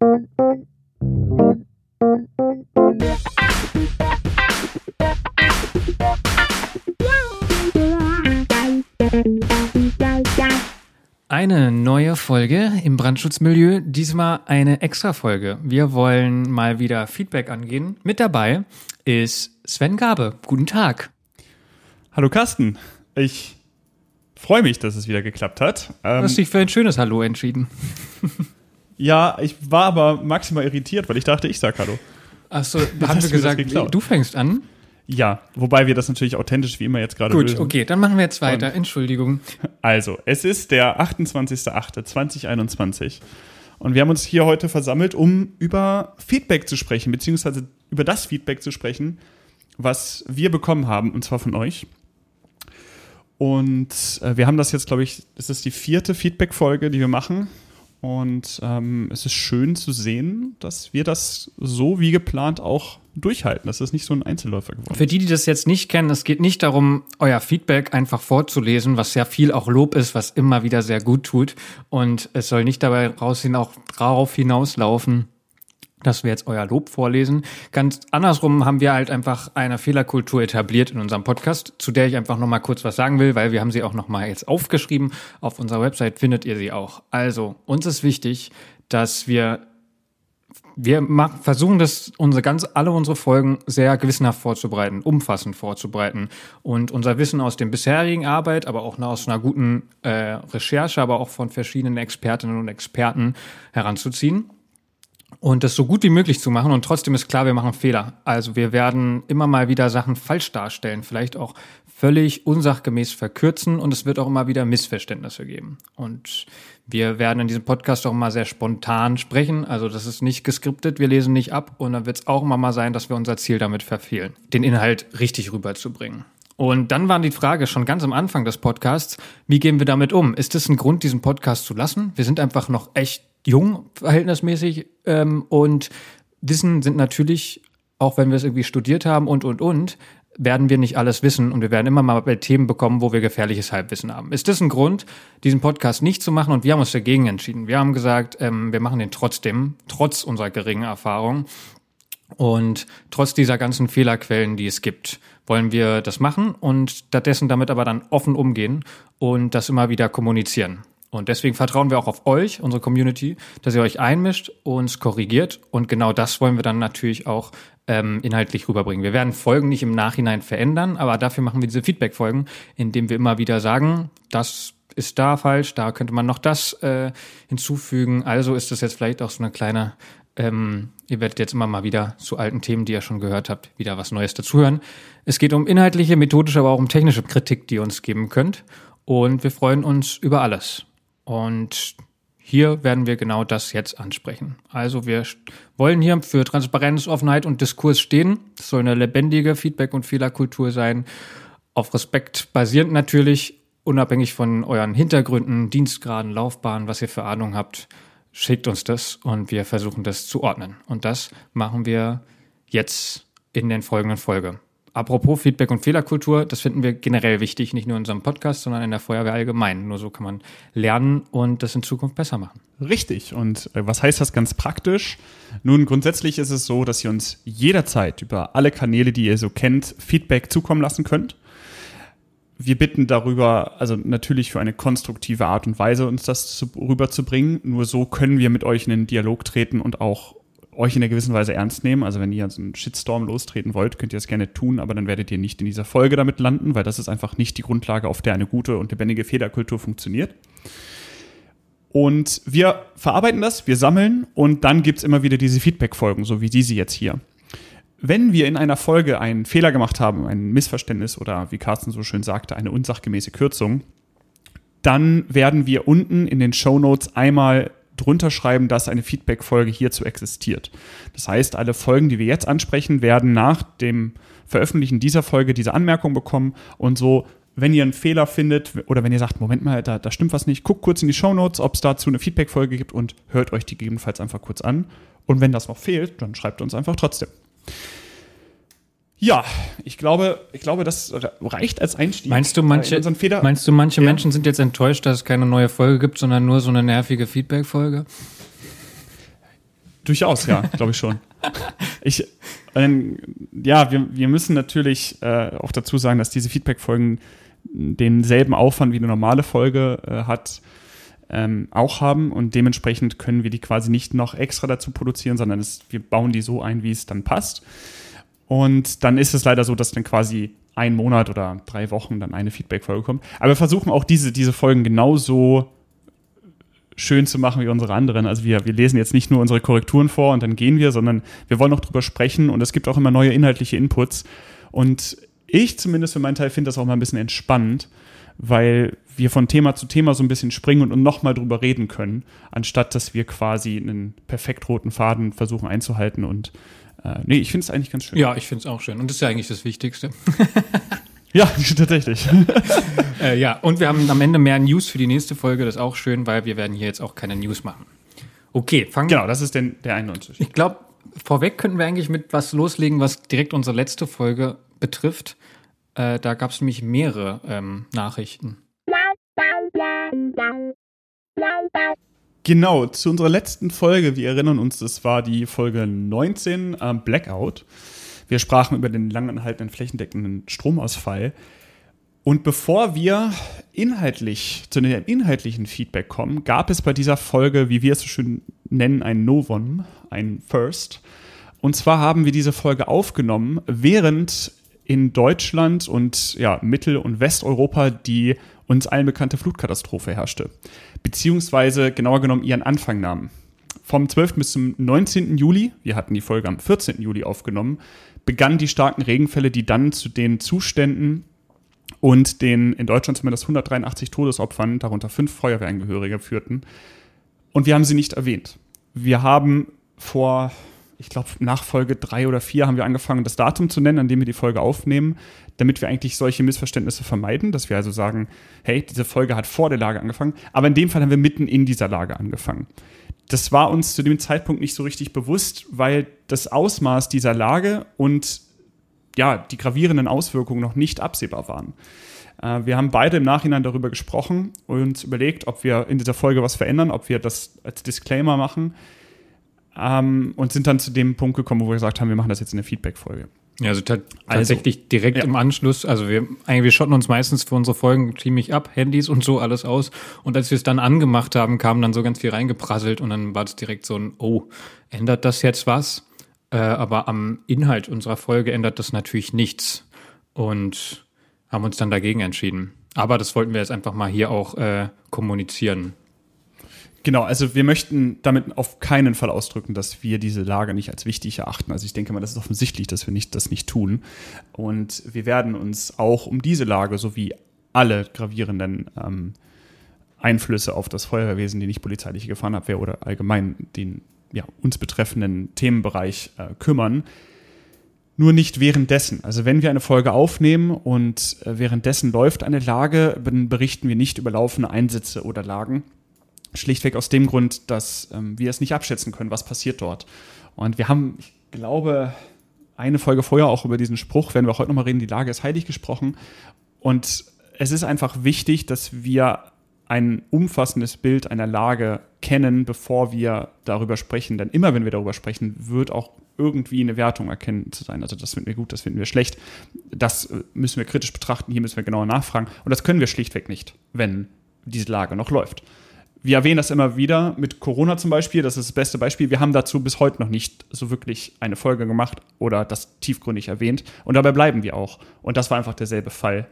Eine neue Folge im Brandschutzmilieu, diesmal eine Extra-Folge. Wir wollen mal wieder Feedback angehen. Mit dabei ist Sven Gabe. Guten Tag. Hallo Carsten. Ich freue mich, dass es wieder geklappt hat. Ähm, du hast dich für ein schönes Hallo entschieden. ja, ich war aber maximal irritiert, weil ich dachte, ich sag Hallo. Achso, haben wir gesagt, du fängst an? Ja, wobei wir das natürlich authentisch wie immer jetzt gerade Gut, lösen. okay, dann machen wir jetzt weiter. Und Entschuldigung. Also, es ist der 28.08.2021 und wir haben uns hier heute versammelt, um über Feedback zu sprechen, beziehungsweise über das Feedback zu sprechen, was wir bekommen haben, und zwar von euch. Und äh, wir haben das jetzt, glaube ich, es ist die vierte Feedback-Folge, die wir machen. Und ähm, es ist schön zu sehen, dass wir das so wie geplant auch durchhalten. Das ist nicht so ein Einzelläufer geworden. Für die, die das jetzt nicht kennen, es geht nicht darum, euer Feedback einfach vorzulesen, was sehr viel auch Lob ist, was immer wieder sehr gut tut. Und es soll nicht dabei raus hin auch darauf hinauslaufen, dass wir jetzt euer Lob vorlesen. Ganz andersrum haben wir halt einfach eine Fehlerkultur etabliert in unserem Podcast, zu der ich einfach noch mal kurz was sagen will, weil wir haben sie auch noch mal jetzt aufgeschrieben. Auf unserer Website findet ihr sie auch. Also, uns ist wichtig, dass wir wir machen, versuchen das, unsere ganz, alle unsere Folgen sehr gewissenhaft vorzubereiten, umfassend vorzubereiten und unser Wissen aus dem bisherigen Arbeit, aber auch aus einer guten äh, Recherche, aber auch von verschiedenen Expertinnen und Experten heranzuziehen und das so gut wie möglich zu machen. Und trotzdem ist klar, wir machen Fehler. Also wir werden immer mal wieder Sachen falsch darstellen, vielleicht auch völlig unsachgemäß verkürzen und es wird auch immer wieder Missverständnisse geben. Und wir werden in diesem Podcast auch immer sehr spontan sprechen. Also das ist nicht geskriptet, wir lesen nicht ab und dann wird es auch immer mal sein, dass wir unser Ziel damit verfehlen, den Inhalt richtig rüberzubringen. Und dann war die Frage schon ganz am Anfang des Podcasts, wie gehen wir damit um? Ist es ein Grund, diesen Podcast zu lassen? Wir sind einfach noch echt jung, verhältnismäßig, ähm, und Wissen sind natürlich, auch wenn wir es irgendwie studiert haben und, und, und, werden wir nicht alles wissen und wir werden immer mal bei Themen bekommen, wo wir gefährliches Halbwissen haben. Ist das ein Grund, diesen Podcast nicht zu machen? Und wir haben uns dagegen entschieden. Wir haben gesagt, ähm, wir machen den trotzdem, trotz unserer geringen Erfahrung und trotz dieser ganzen Fehlerquellen, die es gibt, wollen wir das machen und stattdessen damit aber dann offen umgehen und das immer wieder kommunizieren. Und deswegen vertrauen wir auch auf euch, unsere Community, dass ihr euch einmischt, uns korrigiert. Und genau das wollen wir dann natürlich auch ähm, inhaltlich rüberbringen. Wir werden Folgen nicht im Nachhinein verändern, aber dafür machen wir diese Feedback-Folgen, indem wir immer wieder sagen, das ist da falsch, da könnte man noch das äh, hinzufügen. Also ist das jetzt vielleicht auch so eine kleine, ähm, ihr werdet jetzt immer mal wieder zu alten Themen, die ihr schon gehört habt, wieder was Neues dazuhören. Es geht um inhaltliche, methodische, aber auch um technische Kritik, die ihr uns geben könnt. Und wir freuen uns über alles. Und hier werden wir genau das jetzt ansprechen. Also wir wollen hier für Transparenz, Offenheit und Diskurs stehen. Es soll eine lebendige Feedback- und Fehlerkultur sein. Auf Respekt basierend natürlich, unabhängig von euren Hintergründen, Dienstgraden, Laufbahnen, was ihr für Ahnung habt. Schickt uns das und wir versuchen das zu ordnen. Und das machen wir jetzt in den folgenden Folgen. Apropos Feedback und Fehlerkultur, das finden wir generell wichtig, nicht nur in unserem Podcast, sondern in der Feuerwehr allgemein. Nur so kann man lernen und das in Zukunft besser machen. Richtig. Und äh, was heißt das ganz praktisch? Nun, grundsätzlich ist es so, dass ihr uns jederzeit über alle Kanäle, die ihr so kennt, Feedback zukommen lassen könnt. Wir bitten darüber, also natürlich für eine konstruktive Art und Weise uns das zu, rüberzubringen. Nur so können wir mit euch in den Dialog treten und auch euch in einer gewissen Weise ernst nehmen. Also wenn ihr so einen Shitstorm lostreten wollt, könnt ihr das gerne tun, aber dann werdet ihr nicht in dieser Folge damit landen, weil das ist einfach nicht die Grundlage, auf der eine gute und lebendige Federkultur funktioniert. Und wir verarbeiten das, wir sammeln und dann gibt's immer wieder diese Feedback-Folgen, so wie diese jetzt hier. Wenn wir in einer Folge einen Fehler gemacht haben, ein Missverständnis oder wie Carsten so schön sagte, eine unsachgemäße Kürzung, dann werden wir unten in den Show Notes einmal drunter schreiben, dass eine Feedback-Folge hierzu existiert. Das heißt, alle Folgen, die wir jetzt ansprechen, werden nach dem Veröffentlichen dieser Folge diese Anmerkung bekommen und so wenn ihr einen Fehler findet oder wenn ihr sagt, Moment mal, da, da stimmt was nicht, guckt kurz in die Show Notes, ob es dazu eine Feedback-Folge gibt und hört euch die gegebenenfalls einfach kurz an. Und wenn das noch fehlt, dann schreibt uns einfach trotzdem. Ja, ich glaube, ich glaube, das reicht als Einstieg. Meinst du, manche, meinst du, manche ja. Menschen sind jetzt enttäuscht, dass es keine neue Folge gibt, sondern nur so eine nervige Feedback-Folge? Durchaus, ja, glaube ich schon. Ich, ähm, ja, wir, wir müssen natürlich äh, auch dazu sagen, dass diese Feedback-Folgen denselben Aufwand wie eine normale Folge äh, hat, ähm, auch haben und dementsprechend können wir die quasi nicht noch extra dazu produzieren, sondern es, wir bauen die so ein, wie es dann passt. Und dann ist es leider so, dass dann quasi ein Monat oder drei Wochen dann eine Feedback-Folge kommt. Aber wir versuchen auch diese, diese Folgen genauso schön zu machen wie unsere anderen. Also wir, wir lesen jetzt nicht nur unsere Korrekturen vor und dann gehen wir, sondern wir wollen auch drüber sprechen und es gibt auch immer neue inhaltliche Inputs. Und ich zumindest für meinen Teil finde das auch mal ein bisschen entspannend, weil wir von Thema zu Thema so ein bisschen springen und nochmal drüber reden können, anstatt dass wir quasi einen perfekt roten Faden versuchen einzuhalten. Und äh, nee, ich finde es eigentlich ganz schön. Ja, ich finde es auch schön. Und das ist ja eigentlich das Wichtigste. Ja, tatsächlich. äh, ja, und wir haben am Ende mehr News für die nächste Folge. Das ist auch schön, weil wir werden hier jetzt auch keine News machen. Okay, fangen wir. Genau, das ist denn der eine Unterschied. Ich glaube, vorweg könnten wir eigentlich mit was loslegen, was direkt unsere letzte Folge betrifft. Äh, da gab es nämlich mehrere ähm, Nachrichten. Genau, zu unserer letzten Folge, wir erinnern uns, das war die Folge 19, äh, Blackout. Wir sprachen über den langanhaltenden flächendeckenden Stromausfall. Und bevor wir inhaltlich zu dem inhaltlichen Feedback kommen, gab es bei dieser Folge, wie wir es so schön nennen, ein Novum, ein First. Und zwar haben wir diese Folge aufgenommen, während in Deutschland und ja, Mittel- und Westeuropa die uns allen bekannte Flutkatastrophe herrschte. Beziehungsweise genauer genommen ihren Anfang nahm. Vom 12. bis zum 19. Juli, wir hatten die Folge am 14. Juli aufgenommen, begannen die starken Regenfälle, die dann zu den Zuständen und den in Deutschland zumindest 183 Todesopfern, darunter fünf Feuerwehrangehörige, führten. Und wir haben sie nicht erwähnt. Wir haben vor, ich glaube, nach Folge drei oder vier haben wir angefangen, das Datum zu nennen, an dem wir die Folge aufnehmen, damit wir eigentlich solche Missverständnisse vermeiden, dass wir also sagen, hey, diese Folge hat vor der Lage angefangen, aber in dem Fall haben wir mitten in dieser Lage angefangen das war uns zu dem Zeitpunkt nicht so richtig bewusst, weil das Ausmaß dieser Lage und ja, die gravierenden Auswirkungen noch nicht absehbar waren. Äh, wir haben beide im Nachhinein darüber gesprochen und uns überlegt, ob wir in dieser Folge was verändern, ob wir das als Disclaimer machen ähm, und sind dann zu dem Punkt gekommen, wo wir gesagt haben, wir machen das jetzt in der Feedback-Folge. Ja, also, also tatsächlich direkt ja. im Anschluss. Also wir, eigentlich, wir schotten uns meistens für unsere Folgen ziemlich ab, Handys und so alles aus. Und als wir es dann angemacht haben, kam dann so ganz viel reingeprasselt und dann war es direkt so ein, oh, ändert das jetzt was? Äh, aber am Inhalt unserer Folge ändert das natürlich nichts. Und haben uns dann dagegen entschieden. Aber das wollten wir jetzt einfach mal hier auch äh, kommunizieren. Genau, also wir möchten damit auf keinen Fall ausdrücken, dass wir diese Lage nicht als wichtig erachten. Also ich denke mal, das ist offensichtlich, dass wir nicht, das nicht tun. Und wir werden uns auch um diese Lage sowie alle gravierenden ähm, Einflüsse auf das Feuerwehrwesen, die nicht polizeiliche Gefahrenabwehr oder allgemein den ja, uns betreffenden Themenbereich äh, kümmern. Nur nicht währenddessen. Also wenn wir eine Folge aufnehmen und äh, währenddessen läuft eine Lage, dann berichten wir nicht über laufende Einsätze oder Lagen Schlichtweg aus dem Grund, dass ähm, wir es nicht abschätzen können, was passiert dort. Und wir haben, ich glaube, eine Folge vorher auch über diesen Spruch, werden wir heute nochmal reden, die Lage ist heilig gesprochen. Und es ist einfach wichtig, dass wir ein umfassendes Bild einer Lage kennen, bevor wir darüber sprechen. Denn immer, wenn wir darüber sprechen, wird auch irgendwie eine Wertung erkennen zu sein. Also das finden wir gut, das finden wir schlecht. Das äh, müssen wir kritisch betrachten, hier müssen wir genauer nachfragen. Und das können wir schlichtweg nicht, wenn diese Lage noch läuft wir erwähnen das immer wieder mit Corona zum Beispiel, das ist das beste Beispiel. Wir haben dazu bis heute noch nicht so wirklich eine Folge gemacht oder das tiefgründig erwähnt. Und dabei bleiben wir auch. Und das war einfach derselbe Fall.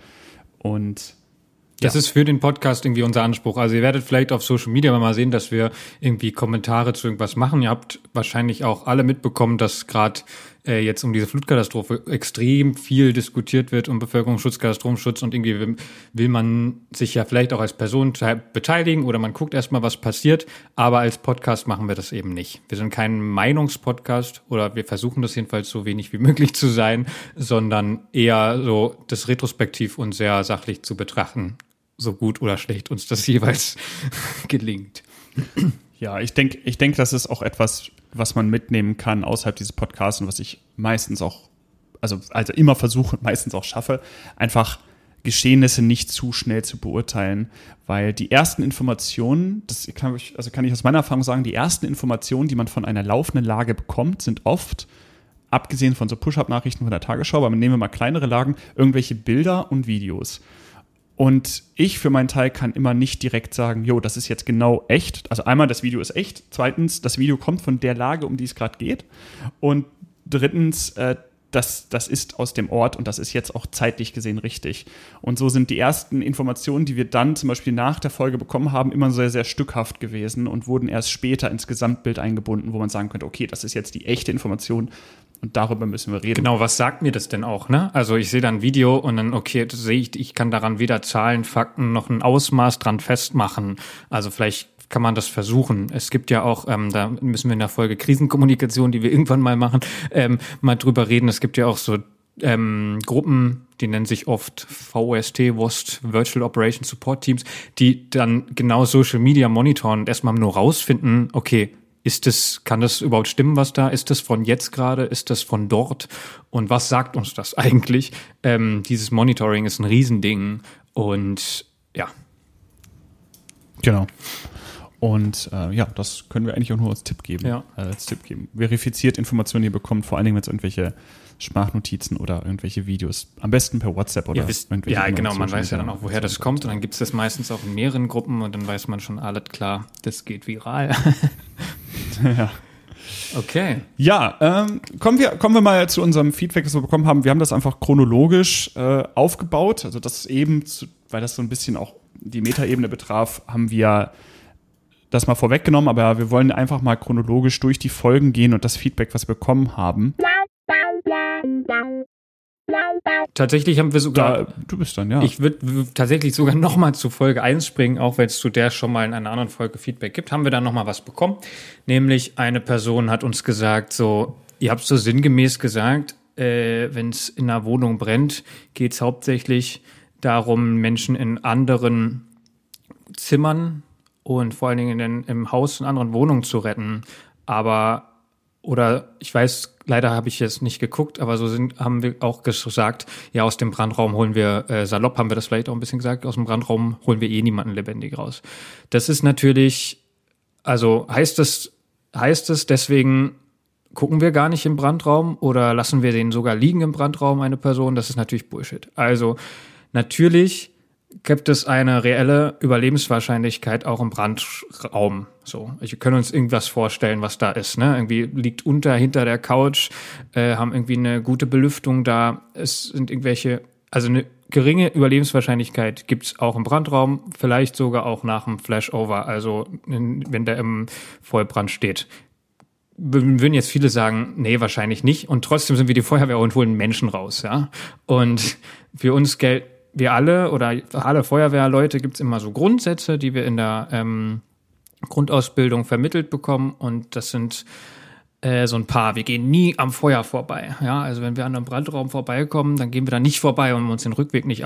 Und das ja. ist für den Podcast irgendwie unser Anspruch. Also ihr werdet vielleicht auf Social Media mal sehen, dass wir irgendwie Kommentare zu irgendwas machen. Ihr habt wahrscheinlich auch alle mitbekommen, dass gerade äh, jetzt um diese Flutkatastrophe extrem viel diskutiert wird um Bevölkerungsschutz, Katastrophenschutz und irgendwie will, will man sich ja vielleicht auch als Person beteiligen oder man guckt erstmal, was passiert. Aber als Podcast machen wir das eben nicht. Wir sind kein Meinungspodcast oder wir versuchen das jedenfalls so wenig wie möglich zu sein, sondern eher so das retrospektiv und sehr sachlich zu betrachten, so gut oder schlecht uns das jeweils gelingt. Ja, ich denke, ich denke, das ist auch etwas, was man mitnehmen kann außerhalb dieses Podcasts und was ich meistens auch, also, also immer versuche und meistens auch schaffe, einfach Geschehnisse nicht zu schnell zu beurteilen, weil die ersten Informationen, das kann ich, also kann ich aus meiner Erfahrung sagen, die ersten Informationen, die man von einer laufenden Lage bekommt, sind oft, abgesehen von so Push-Up-Nachrichten von der Tagesschau, aber nehmen wir mal kleinere Lagen, irgendwelche Bilder und Videos. Und ich für meinen Teil kann immer nicht direkt sagen, jo, das ist jetzt genau echt. Also einmal, das Video ist echt. Zweitens, das Video kommt von der Lage, um die es gerade geht. Und drittens, äh, das, das ist aus dem Ort und das ist jetzt auch zeitlich gesehen richtig. Und so sind die ersten Informationen, die wir dann zum Beispiel nach der Folge bekommen haben, immer sehr, sehr stückhaft gewesen und wurden erst später ins Gesamtbild eingebunden, wo man sagen könnte, okay, das ist jetzt die echte Information und darüber müssen wir reden. Genau, was sagt mir das denn auch, ne? Also ich sehe dann ein Video und dann, okay, sehe ich, ich kann daran weder Zahlen, Fakten noch ein Ausmaß dran festmachen. Also vielleicht kann man das versuchen. Es gibt ja auch, ähm, da müssen wir in der Folge Krisenkommunikation, die wir irgendwann mal machen, ähm, mal drüber reden. Es gibt ja auch so ähm, Gruppen, die nennen sich oft VOST, WOST, Virtual Operation Support Teams, die dann genau Social Media monitoren und erstmal nur rausfinden, okay, ist das, kann das überhaupt stimmen, was da? Ist das von jetzt gerade? Ist das von dort? Und was sagt uns das eigentlich? Ähm, dieses Monitoring ist ein Riesending und ja. Genau. Und äh, ja, das können wir eigentlich auch nur als Tipp geben. Ja. Äh, als Tipp geben. Verifiziert Informationen, die ihr bekommt, vor allen Dingen, wenn es irgendwelche Sprachnotizen oder irgendwelche Videos, am besten per WhatsApp oder ja, wisst, irgendwelche ja genau, man weiß ja dann auch, woher das kommt und dann gibt es das meistens auch in mehreren Gruppen und dann weiß man schon, alles klar, das geht viral. ja. Okay. Ja, ähm, kommen, wir, kommen wir mal zu unserem Feedback, das wir bekommen haben. Wir haben das einfach chronologisch äh, aufgebaut. Also das eben, zu, weil das so ein bisschen auch die Metaebene betraf, haben wir das mal vorweggenommen, aber wir wollen einfach mal chronologisch durch die Folgen gehen und das Feedback, was wir bekommen haben. Tatsächlich haben wir sogar. Da, du bist dann, ja. Ich würde tatsächlich sogar nochmal zu Folge 1 springen, auch wenn es zu der schon mal in einer anderen Folge Feedback gibt, haben wir dann nochmal was bekommen. Nämlich eine Person hat uns gesagt, so, ihr habt so sinngemäß gesagt, äh, wenn es in einer Wohnung brennt, geht es hauptsächlich darum, Menschen in anderen Zimmern und vor allen Dingen in, im Haus in anderen Wohnungen zu retten. Aber oder ich weiß, leider habe ich jetzt nicht geguckt, aber so sind, haben wir auch gesagt, ja, aus dem Brandraum holen wir, äh, salopp haben wir das vielleicht auch ein bisschen gesagt, aus dem Brandraum holen wir eh niemanden lebendig raus. Das ist natürlich, also heißt es, heißt es deswegen, gucken wir gar nicht im Brandraum oder lassen wir den sogar liegen im Brandraum, eine Person? Das ist natürlich Bullshit. Also natürlich gibt es eine reelle Überlebenswahrscheinlichkeit auch im Brandraum. So, wir können uns irgendwas vorstellen, was da ist. Ne? Irgendwie liegt unter, hinter der Couch, äh, haben irgendwie eine gute Belüftung da. Es sind irgendwelche, also eine geringe Überlebenswahrscheinlichkeit gibt's auch im Brandraum, vielleicht sogar auch nach dem Flashover, also in, wenn der im Vollbrand steht. Würden jetzt viele sagen, nee, wahrscheinlich nicht. Und trotzdem sind wir die Feuerwehr und holen Menschen raus, ja. Und für uns gilt wir alle oder alle Feuerwehrleute gibt es immer so Grundsätze, die wir in der ähm, Grundausbildung vermittelt bekommen und das sind äh, so ein paar. Wir gehen nie am Feuer vorbei. Ja, also wenn wir an einem Brandraum vorbeikommen, dann gehen wir da nicht vorbei, um uns den Rückweg nicht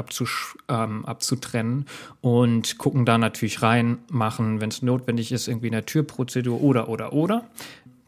ähm, abzutrennen und gucken da natürlich rein, machen, wenn es notwendig ist, irgendwie eine Türprozedur oder oder oder.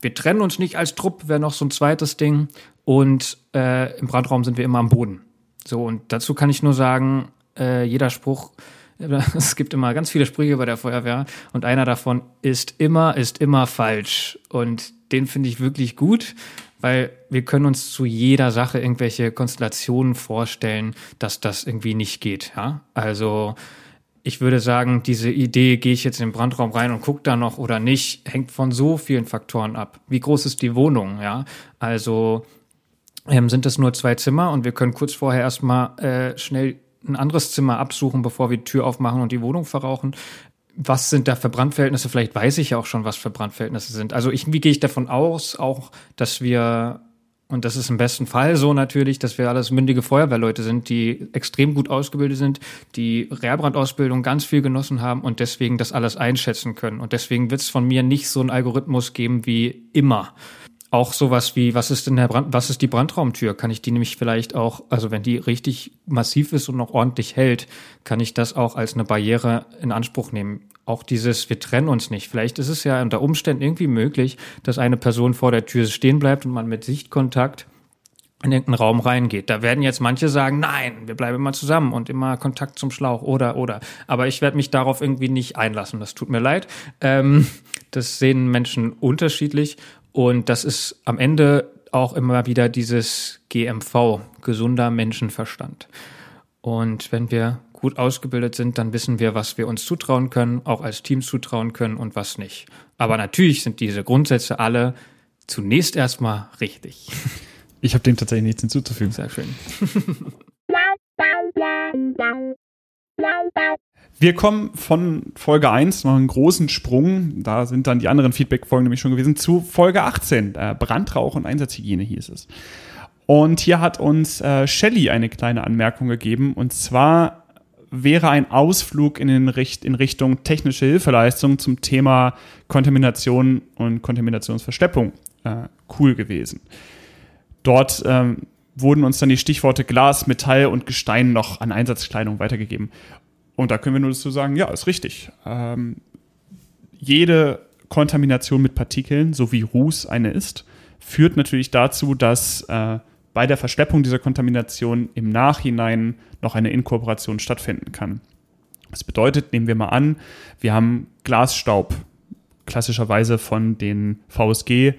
Wir trennen uns nicht als Trupp, wäre noch so ein zweites Ding. Und äh, im Brandraum sind wir immer am Boden. So, und dazu kann ich nur sagen, äh, jeder Spruch, es gibt immer ganz viele Sprüche bei der Feuerwehr und einer davon ist immer, ist immer falsch. Und den finde ich wirklich gut, weil wir können uns zu jeder Sache irgendwelche Konstellationen vorstellen, dass das irgendwie nicht geht. Ja? Also ich würde sagen, diese Idee, gehe ich jetzt in den Brandraum rein und gucke da noch oder nicht, hängt von so vielen Faktoren ab. Wie groß ist die Wohnung? Ja, also ähm, sind es nur zwei Zimmer und wir können kurz vorher erstmal äh, schnell ein anderes Zimmer absuchen, bevor wir die Tür aufmachen und die Wohnung verrauchen. Was sind da für Brandverhältnisse? Vielleicht weiß ich ja auch schon, was für Brandverhältnisse sind. Also ich, wie gehe ich davon aus, auch, dass wir, und das ist im besten Fall so natürlich, dass wir alles mündige Feuerwehrleute sind, die extrem gut ausgebildet sind, die Reherbrandausbildung ganz viel genossen haben und deswegen das alles einschätzen können. Und deswegen wird es von mir nicht so einen Algorithmus geben wie immer auch sowas wie, was ist denn der Brand, was ist die Brandraumtür? Kann ich die nämlich vielleicht auch, also wenn die richtig massiv ist und noch ordentlich hält, kann ich das auch als eine Barriere in Anspruch nehmen. Auch dieses, wir trennen uns nicht. Vielleicht ist es ja unter Umständen irgendwie möglich, dass eine Person vor der Tür stehen bleibt und man mit Sichtkontakt in irgendeinen Raum reingeht. Da werden jetzt manche sagen, nein, wir bleiben immer zusammen und immer Kontakt zum Schlauch oder oder. Aber ich werde mich darauf irgendwie nicht einlassen. Das tut mir leid. Ähm, das sehen Menschen unterschiedlich und das ist am Ende auch immer wieder dieses GMV, gesunder Menschenverstand. Und wenn wir gut ausgebildet sind, dann wissen wir, was wir uns zutrauen können, auch als Team zutrauen können und was nicht. Aber natürlich sind diese Grundsätze alle zunächst erstmal richtig. Ich habe dem tatsächlich nichts hinzuzufügen. Sehr schön. Wir kommen von Folge 1 noch einen großen Sprung, da sind dann die anderen Feedback-Folgen nämlich schon gewesen, zu Folge 18, äh, Brandrauch und Einsatzhygiene hieß es. Und hier hat uns äh, Shelly eine kleine Anmerkung gegeben, und zwar wäre ein Ausflug in, den Richt in Richtung technische Hilfeleistung zum Thema Kontamination und Kontaminationsverschleppung äh, cool gewesen. Dort ähm, wurden uns dann die Stichworte Glas, Metall und Gestein noch an Einsatzkleidung weitergegeben. Und da können wir nur dazu sagen, ja, ist richtig. Ähm, jede Kontamination mit Partikeln, so wie Ruß eine ist, führt natürlich dazu, dass äh, bei der Verschleppung dieser Kontamination im Nachhinein noch eine Inkorporation stattfinden kann. Das bedeutet, nehmen wir mal an, wir haben Glasstaub, klassischerweise von den VSG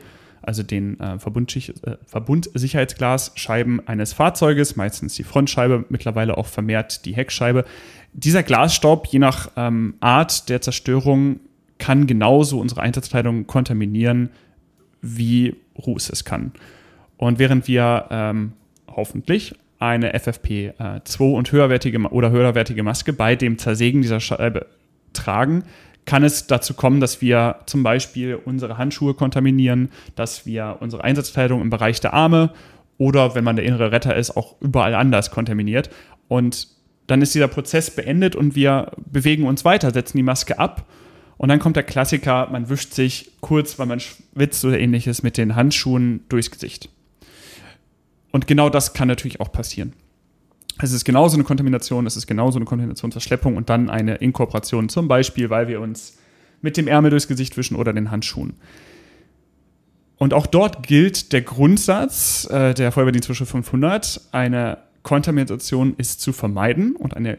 also den äh, äh, Verbundsicherheitsglasscheiben eines Fahrzeuges, meistens die Frontscheibe, mittlerweile auch vermehrt die Heckscheibe. Dieser Glasstaub, je nach ähm, Art der Zerstörung, kann genauso unsere Einsatzkleidung kontaminieren, wie Ruß es kann. Und während wir ähm, hoffentlich eine FFP2 äh, und höherwertige oder höherwertige Maske bei dem Zersägen dieser Scheibe tragen, kann es dazu kommen, dass wir zum Beispiel unsere Handschuhe kontaminieren, dass wir unsere Einsatzkleidung im Bereich der Arme oder wenn man der innere Retter ist, auch überall anders kontaminiert. Und dann ist dieser Prozess beendet und wir bewegen uns weiter, setzen die Maske ab. Und dann kommt der Klassiker, man wischt sich kurz, weil man schwitzt oder ähnliches mit den Handschuhen durchs Gesicht. Und genau das kann natürlich auch passieren. Es ist genauso eine Kontamination, es ist genauso eine Kontaminationsverschleppung und dann eine Inkorporation, zum Beispiel, weil wir uns mit dem Ärmel durchs Gesicht wischen oder den Handschuhen. Und auch dort gilt der Grundsatz äh, der Feuerwehrdienstvorschrift 500, eine Kontamination ist zu vermeiden und eine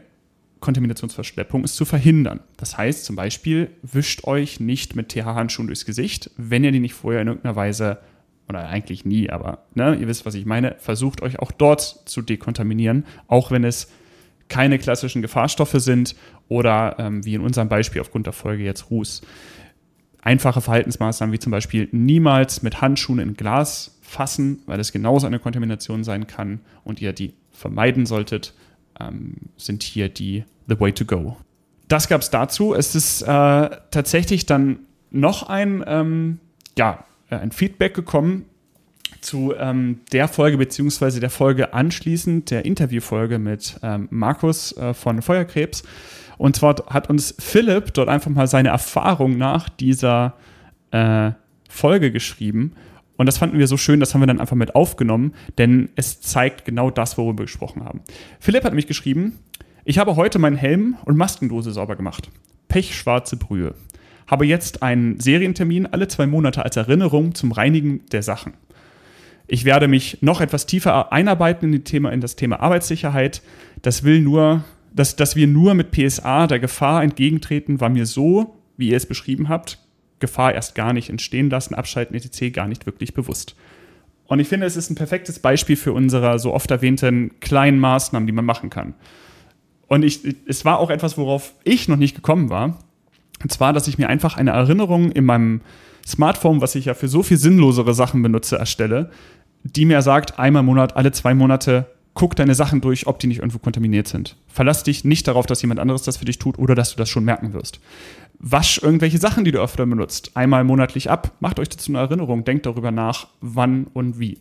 Kontaminationsverschleppung ist zu verhindern. Das heißt zum Beispiel, wischt euch nicht mit TH-Handschuhen durchs Gesicht, wenn ihr die nicht vorher in irgendeiner Weise oder eigentlich nie, aber ne, ihr wisst, was ich meine, versucht euch auch dort zu dekontaminieren, auch wenn es keine klassischen Gefahrstoffe sind oder ähm, wie in unserem Beispiel aufgrund der Folge jetzt Ruß. Einfache Verhaltensmaßnahmen wie zum Beispiel niemals mit Handschuhen in Glas fassen, weil es genauso eine Kontamination sein kann und ihr die vermeiden solltet, ähm, sind hier die The Way to Go. Das gab es dazu. Es ist äh, tatsächlich dann noch ein, ähm, ja, äh, ein Feedback gekommen zu ähm, der Folge beziehungsweise der Folge anschließend, der Interviewfolge mit ähm, Markus äh, von Feuerkrebs. Und zwar hat uns Philipp dort einfach mal seine Erfahrung nach dieser äh, Folge geschrieben. Und das fanden wir so schön, das haben wir dann einfach mit aufgenommen, denn es zeigt genau das, worüber wir gesprochen haben. Philipp hat mich geschrieben, ich habe heute meinen Helm und Maskendose sauber gemacht. Pechschwarze Brühe habe jetzt einen Serientermin alle zwei Monate als Erinnerung zum Reinigen der Sachen. Ich werde mich noch etwas tiefer einarbeiten in, Thema, in das Thema Arbeitssicherheit. Das will nur, dass, dass wir nur mit PSA der Gefahr entgegentreten, war mir so, wie ihr es beschrieben habt, Gefahr erst gar nicht entstehen lassen, abschalten etc. gar nicht wirklich bewusst. Und ich finde, es ist ein perfektes Beispiel für unsere so oft erwähnten kleinen Maßnahmen, die man machen kann. Und ich, es war auch etwas, worauf ich noch nicht gekommen war. Und zwar, dass ich mir einfach eine Erinnerung in meinem Smartphone, was ich ja für so viel sinnlosere Sachen benutze, erstelle, die mir sagt, einmal im Monat, alle zwei Monate, guck deine Sachen durch, ob die nicht irgendwo kontaminiert sind. Verlass dich nicht darauf, dass jemand anderes das für dich tut oder dass du das schon merken wirst. Wasch irgendwelche Sachen, die du öfter benutzt, einmal monatlich ab. Macht euch dazu eine Erinnerung, denkt darüber nach, wann und wie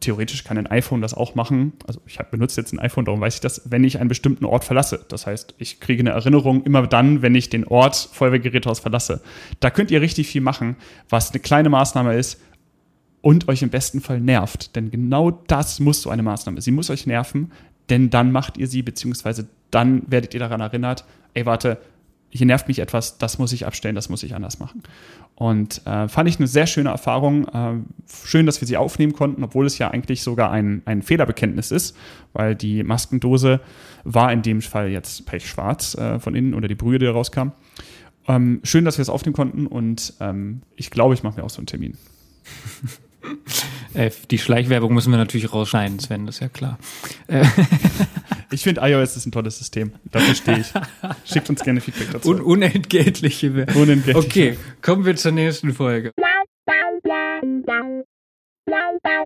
theoretisch kann ein iPhone das auch machen. Also ich benutze jetzt ein iPhone, darum weiß ich das, wenn ich einen bestimmten Ort verlasse. Das heißt, ich kriege eine Erinnerung immer dann, wenn ich den Ort Feuerwehrgerätehaus verlasse. Da könnt ihr richtig viel machen, was eine kleine Maßnahme ist und euch im besten Fall nervt. Denn genau das muss so eine Maßnahme. Sie muss euch nerven, denn dann macht ihr sie, beziehungsweise dann werdet ihr daran erinnert, ey, warte, hier nervt mich etwas, das muss ich abstellen, das muss ich anders machen. Und äh, fand ich eine sehr schöne Erfahrung. Äh, schön, dass wir sie aufnehmen konnten, obwohl es ja eigentlich sogar ein, ein Fehlerbekenntnis ist, weil die Maskendose war in dem Fall jetzt pechschwarz äh, von innen oder die Brühe, die rauskam. Ähm, schön, dass wir es aufnehmen konnten und ähm, ich glaube, ich mache mir auch so einen Termin. Äh, die Schleichwerbung müssen wir natürlich rausschneiden, Sven, das ist ja klar. Ich finde iOS ist ein tolles System. Dafür stehe ich. Schickt uns gerne Feedback dazu. Un unentgeltliche Werbung. Unentgeltliche. Okay, kommen wir zur nächsten Folge.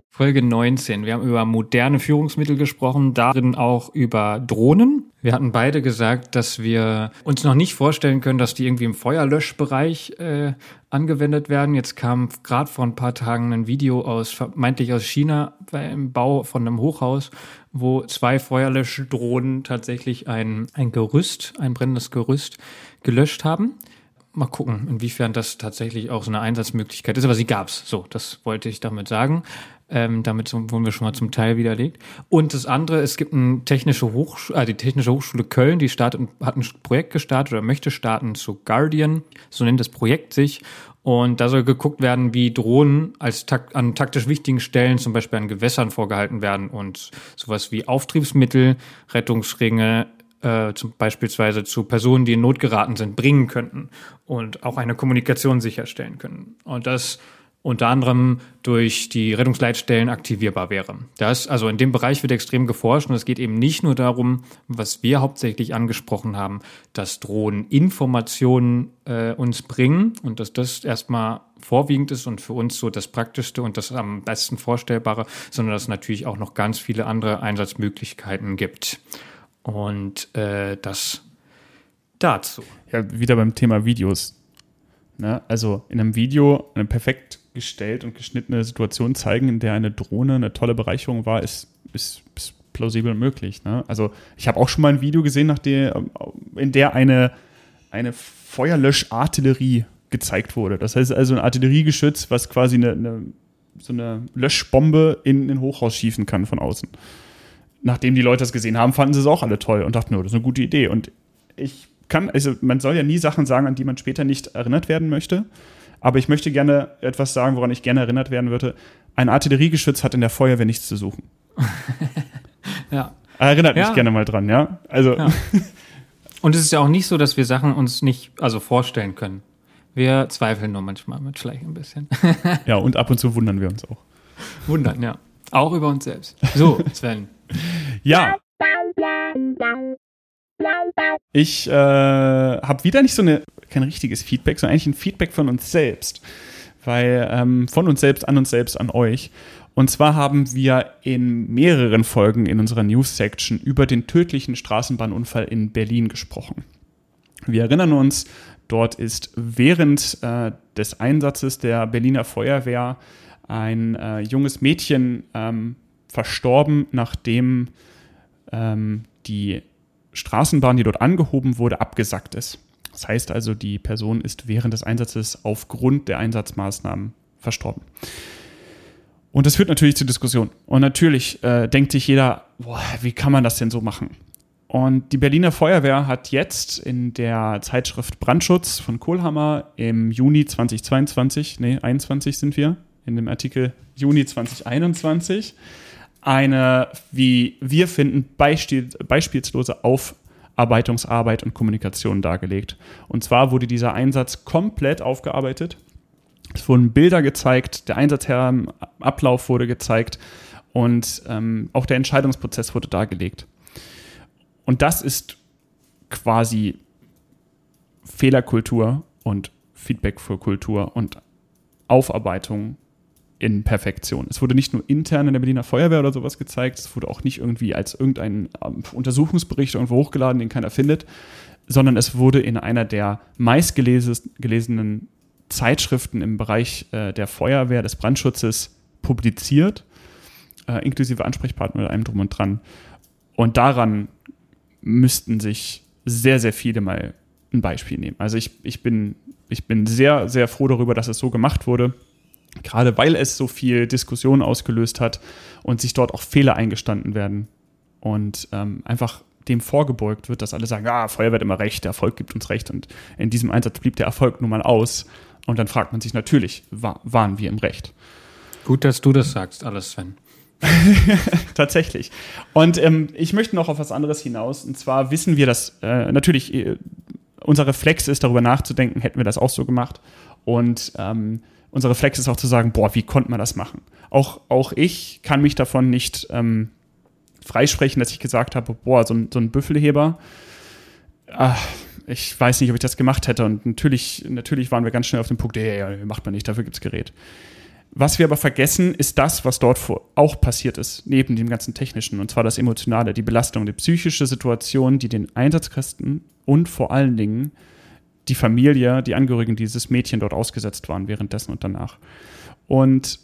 Folge 19. Wir haben über moderne Führungsmittel gesprochen, darin auch über Drohnen. Wir hatten beide gesagt, dass wir uns noch nicht vorstellen können, dass die irgendwie im Feuerlöschbereich äh, angewendet werden. Jetzt kam gerade vor ein paar Tagen ein Video aus, vermeintlich aus China, beim Bau von einem Hochhaus, wo zwei Feuerlöschdrohnen tatsächlich ein, ein Gerüst, ein brennendes Gerüst gelöscht haben mal gucken, inwiefern das tatsächlich auch so eine Einsatzmöglichkeit ist. Aber sie gab's. So, das wollte ich damit sagen. Ähm, damit wurden wir schon mal zum Teil widerlegt. Und das andere, es gibt eine technische Hochschule, äh, die Technische Hochschule Köln, die startet, hat ein Projekt gestartet oder möchte starten zu Guardian, so nennt das Projekt sich. Und da soll geguckt werden, wie Drohnen als tak an taktisch wichtigen Stellen, zum Beispiel an Gewässern vorgehalten werden und sowas wie Auftriebsmittel, Rettungsringe, äh, zum, beispielsweise zu Personen, die in Not geraten sind, bringen könnten und auch eine Kommunikation sicherstellen können. Und das unter anderem durch die Rettungsleitstellen aktivierbar wäre. Das, also in dem Bereich wird extrem geforscht und es geht eben nicht nur darum, was wir hauptsächlich angesprochen haben, dass Drohnen Informationen äh, uns bringen und dass das erstmal vorwiegend ist und für uns so das Praktischste und das am besten Vorstellbare, sondern dass es natürlich auch noch ganz viele andere Einsatzmöglichkeiten gibt. Und äh, das dazu. Ja, wieder beim Thema Videos. Ne? Also in einem Video eine perfekt gestellt und geschnittene Situation zeigen, in der eine Drohne eine tolle Bereicherung war, ist, ist, ist plausibel möglich. Ne? Also ich habe auch schon mal ein Video gesehen, nach der, in der eine, eine Feuerlöschartillerie gezeigt wurde. Das heißt also ein Artilleriegeschütz, was quasi eine, eine so eine Löschbombe in ein Hochhaus schießen kann von außen nachdem die Leute das gesehen haben, fanden sie es auch alle toll und dachten, oh, das ist eine gute Idee. Und ich kann, also man soll ja nie Sachen sagen, an die man später nicht erinnert werden möchte. Aber ich möchte gerne etwas sagen, woran ich gerne erinnert werden würde. Ein Artilleriegeschütz hat in der Feuerwehr nichts zu suchen. ja. Erinnert mich ja. gerne mal dran, ja. Also. Ja. Und es ist ja auch nicht so, dass wir Sachen uns nicht also vorstellen können. Wir zweifeln nur manchmal mit vielleicht ein bisschen. ja, und ab und zu wundern wir uns auch. Wundern, ja. Auch über uns selbst. So, Sven. Ja. Ich äh, habe wieder nicht so eine, kein richtiges Feedback, sondern eigentlich ein Feedback von uns selbst. Weil ähm, von uns selbst an uns selbst an euch. Und zwar haben wir in mehreren Folgen in unserer News-Section über den tödlichen Straßenbahnunfall in Berlin gesprochen. Wir erinnern uns, dort ist während äh, des Einsatzes der Berliner Feuerwehr ein äh, junges Mädchen ähm, verstorben, nachdem ähm, die Straßenbahn, die dort angehoben wurde, abgesackt ist. Das heißt also, die Person ist während des Einsatzes aufgrund der Einsatzmaßnahmen verstorben. Und das führt natürlich zur Diskussion. Und natürlich äh, denkt sich jeder, boah, wie kann man das denn so machen? Und die Berliner Feuerwehr hat jetzt in der Zeitschrift Brandschutz von Kohlhammer im Juni 2022, nee, 21 sind wir, in dem Artikel Juni 2021, eine, wie wir finden, beispiel, beispielslose Aufarbeitungsarbeit und Kommunikation dargelegt. Und zwar wurde dieser Einsatz komplett aufgearbeitet. Es wurden Bilder gezeigt, der Einsatzablauf wurde gezeigt und ähm, auch der Entscheidungsprozess wurde dargelegt. Und das ist quasi Fehlerkultur und Feedback für Kultur und Aufarbeitung in Perfektion. Es wurde nicht nur intern in der Berliner Feuerwehr oder sowas gezeigt, es wurde auch nicht irgendwie als irgendein ähm, Untersuchungsbericht irgendwo hochgeladen, den keiner findet, sondern es wurde in einer der meistgelesenen Zeitschriften im Bereich äh, der Feuerwehr, des Brandschutzes publiziert, äh, inklusive Ansprechpartner mit allem drum und dran. Und daran müssten sich sehr, sehr viele mal ein Beispiel nehmen. Also ich, ich, bin, ich bin sehr, sehr froh darüber, dass es so gemacht wurde gerade weil es so viel Diskussion ausgelöst hat und sich dort auch Fehler eingestanden werden und ähm, einfach dem vorgebeugt wird, dass alle sagen, ah, Feuerwehr hat immer recht, der Erfolg gibt uns recht und in diesem Einsatz blieb der Erfolg nun mal aus. Und dann fragt man sich natürlich, war, waren wir im Recht? Gut, dass du das sagst, alles, Sven. Tatsächlich. Und ähm, ich möchte noch auf was anderes hinaus. Und zwar wissen wir, dass äh, natürlich äh, unser Reflex ist, darüber nachzudenken, hätten wir das auch so gemacht. Und ähm, unser Reflex ist auch zu sagen, boah, wie konnte man das machen? Auch, auch ich kann mich davon nicht ähm, freisprechen, dass ich gesagt habe, boah, so ein, so ein Büffelheber, ach, ich weiß nicht, ob ich das gemacht hätte. Und natürlich, natürlich waren wir ganz schnell auf dem Punkt, ja, macht man nicht, dafür gibt es Gerät. Was wir aber vergessen, ist das, was dort auch passiert ist, neben dem ganzen Technischen, und zwar das Emotionale, die Belastung, die psychische Situation, die den Einsatzkräften und vor allen Dingen die Familie, die Angehörigen dieses Mädchen dort ausgesetzt waren, währenddessen und danach. Und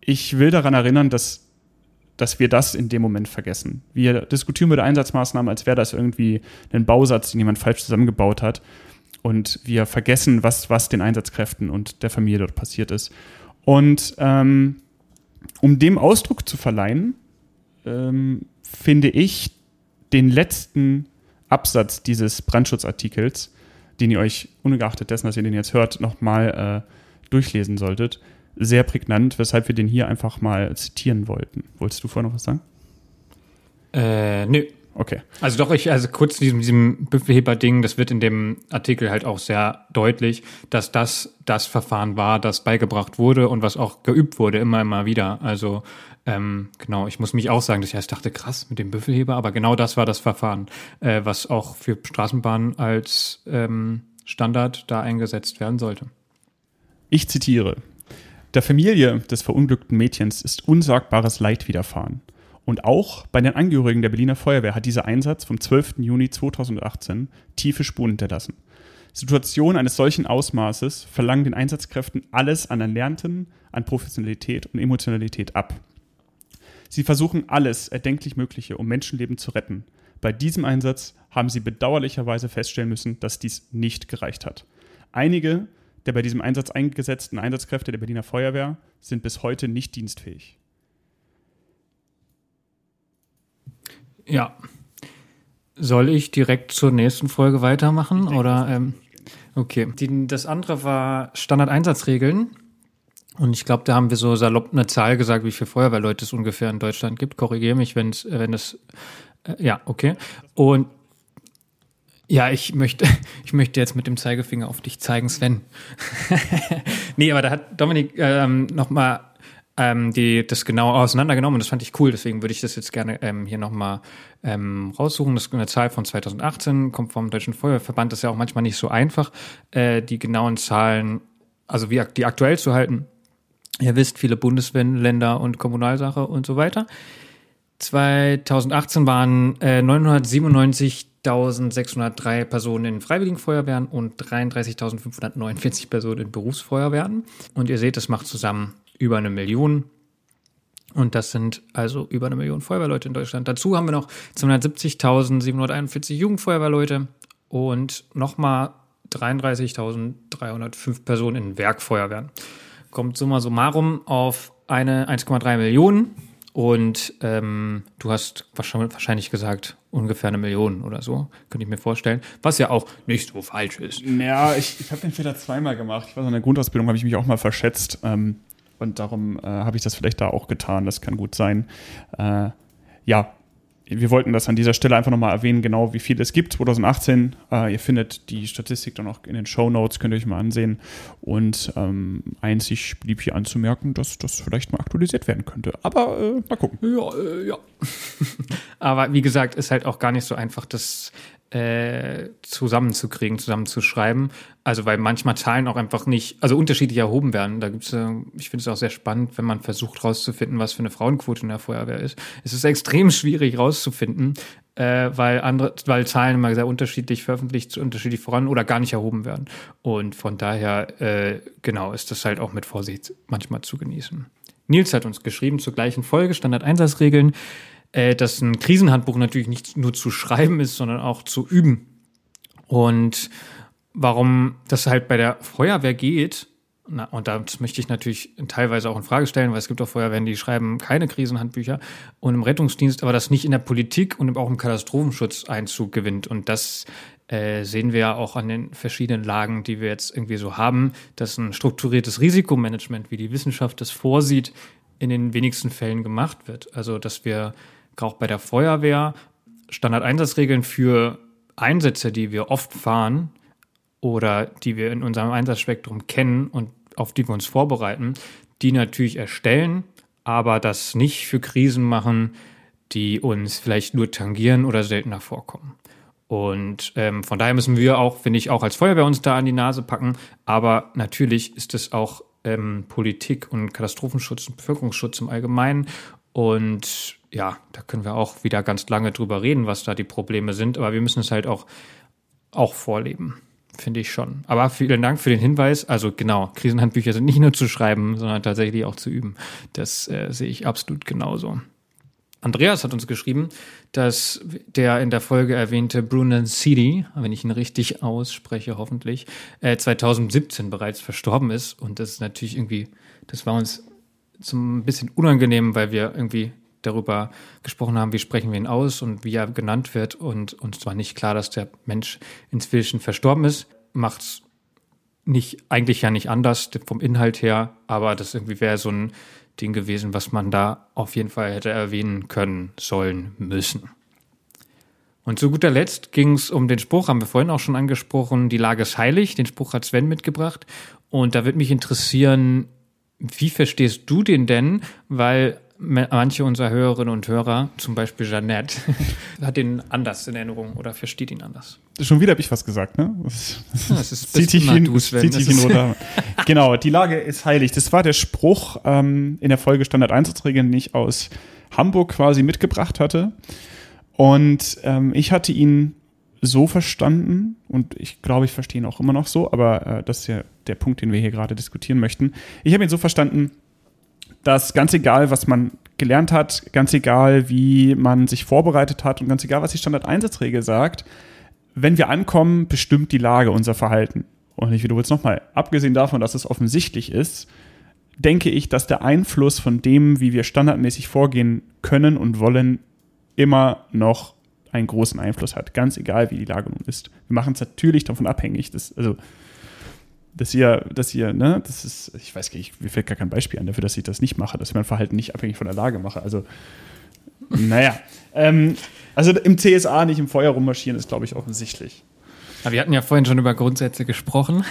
ich will daran erinnern, dass, dass wir das in dem Moment vergessen. Wir diskutieren über Einsatzmaßnahmen, als wäre das irgendwie ein Bausatz, den jemand falsch zusammengebaut hat. Und wir vergessen, was, was den Einsatzkräften und der Familie dort passiert ist. Und ähm, um dem Ausdruck zu verleihen, ähm, finde ich den letzten Absatz dieses Brandschutzartikels, den ihr euch ungeachtet dessen, dass ihr den jetzt hört, nochmal äh, durchlesen solltet, sehr prägnant, weshalb wir den hier einfach mal zitieren wollten. Wolltest du vorher noch was sagen? Äh, nö. Okay. Also doch, ich, also kurz diesem, diesem Büffelheber-Ding, das wird in dem Artikel halt auch sehr deutlich, dass das das Verfahren war, das beigebracht wurde und was auch geübt wurde, immer, immer wieder. Also ähm, genau, ich muss mich auch sagen, dass ich erst dachte, krass, mit dem Büffelheber, aber genau das war das Verfahren, äh, was auch für Straßenbahnen als ähm, Standard da eingesetzt werden sollte. Ich zitiere. Der Familie des verunglückten Mädchens ist unsagbares Leid widerfahren. Und auch bei den Angehörigen der Berliner Feuerwehr hat dieser Einsatz vom 12. Juni 2018 tiefe Spuren hinterlassen. Situationen eines solchen Ausmaßes verlangen den Einsatzkräften alles an Erlernten, an Professionalität und Emotionalität ab. Sie versuchen alles erdenklich Mögliche, um Menschenleben zu retten. Bei diesem Einsatz haben sie bedauerlicherweise feststellen müssen, dass dies nicht gereicht hat. Einige der bei diesem Einsatz eingesetzten Einsatzkräfte der Berliner Feuerwehr sind bis heute nicht dienstfähig. Ja. Soll ich direkt zur nächsten Folge weitermachen? Denke, oder ähm, okay. Die, das andere war Standardeinsatzregeln. Und ich glaube, da haben wir so salopp eine Zahl gesagt, wie viele Feuerwehrleute es ungefähr in Deutschland gibt. Korrigiere mich, wenn's, wenn es äh, ja, okay. Und ja, ich möchte, ich möchte jetzt mit dem Zeigefinger auf dich zeigen, Sven. nee, aber da hat Dominik ähm, nochmal ähm, die das genau auseinandergenommen und das fand ich cool, deswegen würde ich das jetzt gerne ähm, hier nochmal ähm, raussuchen. Das ist eine Zahl von 2018, kommt vom Deutschen Feuerwehrverband, das ist ja auch manchmal nicht so einfach, äh, die genauen Zahlen, also wie die aktuell zu halten. Ihr wisst, viele Bundesländer und Kommunalsache und so weiter. 2018 waren äh, 997.603 Personen in Freiwilligenfeuerwehren und 33.549 Personen in Berufsfeuerwehren. Und ihr seht, das macht zusammen über eine Million. Und das sind also über eine Million Feuerwehrleute in Deutschland. Dazu haben wir noch 270.741 Jugendfeuerwehrleute und nochmal 33.305 Personen in Werkfeuerwehren. Kommt summa summarum auf eine 1,3 Millionen. Und ähm, du hast wahrscheinlich gesagt, ungefähr eine Million oder so, könnte ich mir vorstellen. Was ja auch nicht so falsch ist. Ja, ich, ich habe den Fehler zweimal gemacht. Ich weiß, in der Grundausbildung habe ich mich auch mal verschätzt. Ähm, und darum äh, habe ich das vielleicht da auch getan. Das kann gut sein. Äh, ja, wir wollten das an dieser Stelle einfach nochmal erwähnen, genau wie viel es gibt 2018. Äh, ihr findet die Statistik dann auch in den Show Notes, könnt ihr euch mal ansehen. Und ähm, einzig blieb hier anzumerken, dass das vielleicht mal aktualisiert werden könnte. Aber äh, mal gucken. Ja, äh, ja. Aber wie gesagt, ist halt auch gar nicht so einfach, das äh, zusammenzukriegen, zusammenzuschreiben. Also weil manchmal Zahlen auch einfach nicht, also unterschiedlich erhoben werden. Da gibt's, äh, ich finde es auch sehr spannend, wenn man versucht rauszufinden, was für eine Frauenquote in der Feuerwehr ist. Es ist extrem schwierig rauszufinden, äh, weil andere, weil Zahlen immer sehr unterschiedlich veröffentlicht, unterschiedlich voran oder gar nicht erhoben werden. Und von daher, äh, genau, ist das halt auch mit Vorsicht manchmal zu genießen. Nils hat uns geschrieben zur gleichen Folge, Standardeinsatzregeln äh, dass ein Krisenhandbuch natürlich nicht nur zu schreiben ist, sondern auch zu üben. Und warum das halt bei der Feuerwehr geht, Na, und das möchte ich natürlich teilweise auch in Frage stellen, weil es gibt auch Feuerwehren, die schreiben keine Krisenhandbücher und im Rettungsdienst, aber das nicht in der Politik und auch im Katastrophenschutz Einzug gewinnt. Und das äh, sehen wir ja auch an den verschiedenen Lagen, die wir jetzt irgendwie so haben, dass ein strukturiertes Risikomanagement, wie die Wissenschaft das vorsieht, in den wenigsten Fällen gemacht wird. Also, dass wir auch bei der Feuerwehr Standardeinsatzregeln für Einsätze, die wir oft fahren oder die wir in unserem Einsatzspektrum kennen und auf die wir uns vorbereiten, die natürlich erstellen, aber das nicht für Krisen machen, die uns vielleicht nur tangieren oder seltener vorkommen. Und ähm, von daher müssen wir auch, finde ich, auch als Feuerwehr uns da an die Nase packen. Aber natürlich ist es auch ähm, Politik und Katastrophenschutz und Bevölkerungsschutz im Allgemeinen. Und ja, da können wir auch wieder ganz lange drüber reden, was da die Probleme sind. Aber wir müssen es halt auch, auch vorleben finde ich schon. Aber vielen Dank für den Hinweis. Also genau, Krisenhandbücher sind nicht nur zu schreiben, sondern tatsächlich auch zu üben. Das äh, sehe ich absolut genauso. Andreas hat uns geschrieben, dass der in der Folge erwähnte Brunan City, wenn ich ihn richtig ausspreche, hoffentlich, äh, 2017 bereits verstorben ist. Und das ist natürlich irgendwie, das war uns ein bisschen unangenehm, weil wir irgendwie darüber gesprochen haben, wie sprechen wir ihn aus und wie er genannt wird und uns war nicht klar, dass der Mensch inzwischen verstorben ist, macht es nicht, eigentlich ja nicht anders vom Inhalt her, aber das irgendwie wäre so ein Ding gewesen, was man da auf jeden Fall hätte erwähnen können, sollen, müssen. Und zu guter Letzt ging es um den Spruch, haben wir vorhin auch schon angesprochen, die Lage ist heilig. Den Spruch hat Sven mitgebracht. Und da würde mich interessieren, wie verstehst du den denn? Weil manche unserer Hörerinnen und Hörer, zum Beispiel Jeannette, hat ihn anders in Erinnerung oder versteht ihn anders. Schon wieder habe ich was gesagt, ne? Das, das, ja, das ist zieht dich hin. Zieht dich hin genau, die Lage ist heilig. Das war der Spruch ähm, in der Folge Standard Einsatzregeln, den ich aus Hamburg quasi mitgebracht hatte. Und ähm, ich hatte ihn so verstanden, und ich glaube, ich verstehe ihn auch immer noch so, aber äh, das ist ja der Punkt, den wir hier gerade diskutieren möchten. Ich habe ihn so verstanden, dass ganz egal, was man gelernt hat, ganz egal, wie man sich vorbereitet hat und ganz egal, was die Standardeinsatzregel sagt, wenn wir ankommen, bestimmt die Lage unser Verhalten. Und ich wiederhole es nochmal, abgesehen davon, dass es offensichtlich ist, denke ich, dass der Einfluss von dem, wie wir standardmäßig vorgehen können und wollen, immer noch einen großen Einfluss hat. Ganz egal, wie die Lage nun ist. Wir machen es natürlich davon abhängig, dass, also dass ihr, dass ihr, ne, das ist, ich weiß gar nicht, mir fällt gar kein Beispiel an dafür, dass ich das nicht mache, dass ich mein Verhalten nicht abhängig von der Lage mache. Also, naja. Ähm, also im CSA nicht im Feuer rummarschieren ist, glaube ich, offensichtlich. Aber wir hatten ja vorhin schon über Grundsätze gesprochen.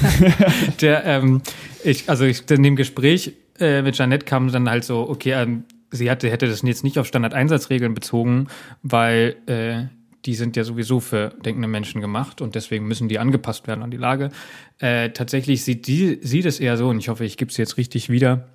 der, ähm, ich, also ich, in dem Gespräch äh, mit Janette kam dann halt so, okay, ähm, sie hatte, hätte das jetzt nicht auf Standardeinsatzregeln bezogen, weil äh, die sind ja sowieso für denkende Menschen gemacht und deswegen müssen die angepasst werden an die Lage. Äh, tatsächlich sieht die, sieht es eher so, und ich hoffe, ich gebe es jetzt richtig wieder,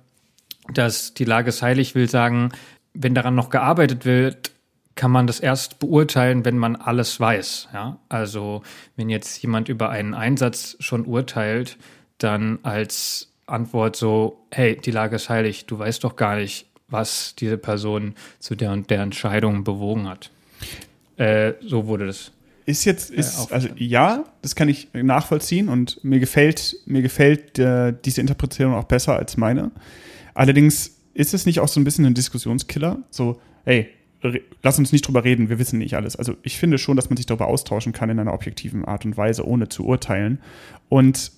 dass die Lage ist heilig will sagen, wenn daran noch gearbeitet wird, kann man das erst beurteilen, wenn man alles weiß. Ja? Also wenn jetzt jemand über einen Einsatz schon urteilt, dann als Antwort so, hey, die Lage ist heilig, du weißt doch gar nicht, was diese Person zu der und der Entscheidung bewogen hat. Äh, so wurde das. Ist jetzt, äh, ist, äh, also ja, das kann ich nachvollziehen und mir gefällt, mir gefällt äh, diese Interpretation auch besser als meine. Allerdings ist es nicht auch so ein bisschen ein Diskussionskiller? So, hey, lass uns nicht drüber reden, wir wissen nicht alles. Also ich finde schon, dass man sich darüber austauschen kann in einer objektiven Art und Weise, ohne zu urteilen. Und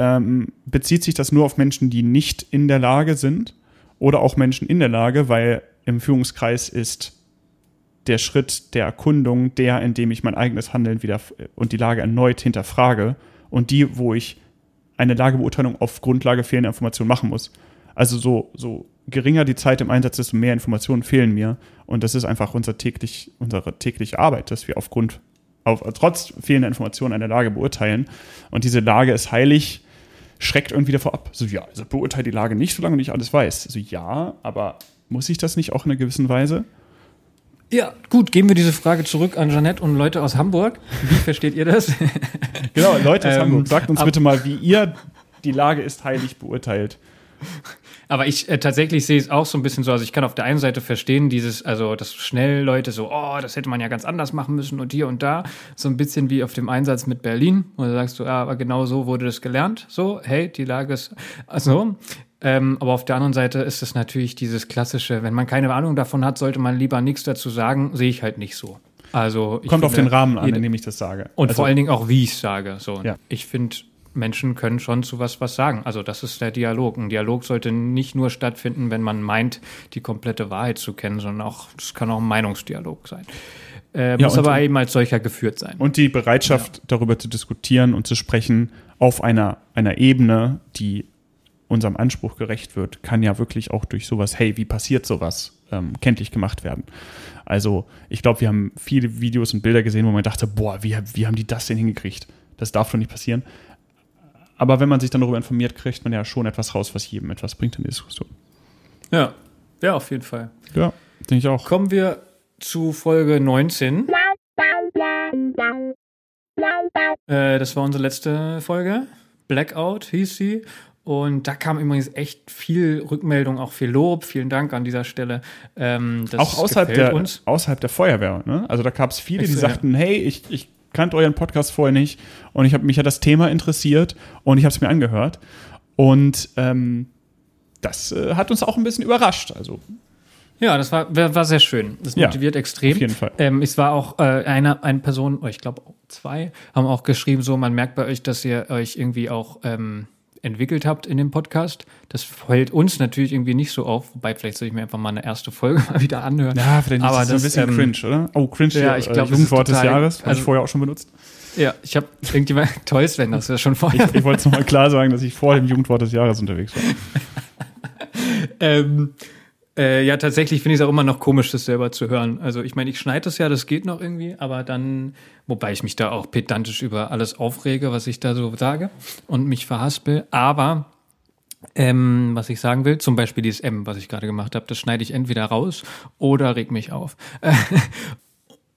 ähm, bezieht sich das nur auf Menschen, die nicht in der Lage sind oder auch Menschen in der Lage, weil im Führungskreis ist der Schritt der Erkundung der, in dem ich mein eigenes Handeln wieder und die Lage erneut hinterfrage und die, wo ich eine Lagebeurteilung auf Grundlage fehlender Informationen machen muss. Also so, so geringer die Zeit im Einsatz, desto mehr Informationen fehlen mir. Und das ist einfach unser täglich, unsere tägliche Arbeit, dass wir aufgrund, auf, trotz fehlender Informationen eine Lage beurteilen. Und diese Lage ist heilig, schreckt irgendwie davor ab. So, ja, also beurteilt die Lage nicht, solange ich alles weiß. Also ja, aber muss ich das nicht auch in einer gewissen Weise? Ja, gut, geben wir diese Frage zurück an Janette und Leute aus Hamburg. Wie versteht ihr das? genau, Leute aus ähm, Hamburg, sagt uns bitte mal, wie ihr die Lage ist heilig beurteilt. Aber ich äh, tatsächlich sehe es auch so ein bisschen so, also ich kann auf der einen Seite verstehen, dieses, also dass schnell Leute so, oh, das hätte man ja ganz anders machen müssen und hier und da, so ein bisschen wie auf dem Einsatz mit Berlin, wo du sagst du, ja, aber genau so wurde das gelernt, so, hey, die Lage ist, also, ähm, aber auf der anderen Seite ist es natürlich dieses klassische, wenn man keine Ahnung davon hat, sollte man lieber nichts dazu sagen, sehe ich halt nicht so. Also Kommt auf den Rahmen an, in dem ich das sage. Und also, vor allen Dingen auch, wie ich es sage. So. Ja. Ich finde, Menschen können schon zu was was sagen. Also das ist der Dialog. Ein Dialog sollte nicht nur stattfinden, wenn man meint, die komplette Wahrheit zu kennen, sondern auch, es kann auch ein Meinungsdialog sein. Äh, Ja, muss aber eben als solcher geführt sein. Und die Bereitschaft, darüber zu diskutieren und zu sprechen auf einer, einer Ebene, die unserem Anspruch gerecht wird, kann ja wirklich auch durch sowas, hey, wie passiert sowas, ähm, kenntlich gemacht werden. Also ich glaube, wir haben viele Videos und Bilder gesehen, wo man dachte, boah, wie, wie haben die das denn hingekriegt? Das darf doch nicht passieren. Aber wenn man sich dann darüber informiert, kriegt man ja schon etwas raus, was jedem etwas bringt in die Diskussion. ja. ja, auf jeden Fall. Ja, denke ich auch. Kommen wir zu Folge 19. Äh, das war unsere letzte Folge. Blackout hieß sie. Und da kam übrigens echt viel Rückmeldung, auch viel Lob. Vielen Dank an dieser Stelle. Ähm, auch außerhalb der, uns. außerhalb der Feuerwehr. Ne? Also da gab es viele, Echt die so, ja. sagten, hey, ich, ich kannte euren Podcast vorher nicht und ich habe mich hat das Thema interessiert und ich habe es mir angehört. Und ähm, das äh, hat uns auch ein bisschen überrascht. Also Ja, das war, war sehr schön. Das Ja, motiviert extrem. auf jeden Fall. Ähm, es war auch äh, eine, eine Person, oder ich glaube zwei, haben auch geschrieben, so man merkt bei euch, dass ihr euch irgendwie auch ähm, entwickelt habt in dem Podcast. Das fällt uns natürlich irgendwie nicht so auf, wobei vielleicht soll ich mir einfach mal eine erste Folge mal wieder anhören. ja, vielleicht Aber ist das, das, so ein bisschen ähm, cringe, oder? Oh, cringe, ja, ich äh, glaub, es ist Jugendwort des Jahres, habe also- ich vorher auch schon benutzt. Ja, ich habe irgendjemand, toll Sven, das schon vorher Ich, ich wollte es nochmal klar sagen, dass ich vor dem Jugendwort des Jahres unterwegs war. Ähm, äh, ja, tatsächlich finde ich es auch immer noch komisch, das selber zu hören. Also ich meine, ich schneide das ja, das geht noch irgendwie, aber dann, wobei ich mich da auch pedantisch über alles aufrege, was ich da so sage und mich verhaspel. Aber ähm, was ich sagen will, zum Beispiel dieses M, was ich gerade gemacht habe, das schneide ich entweder raus oder reg mich auf.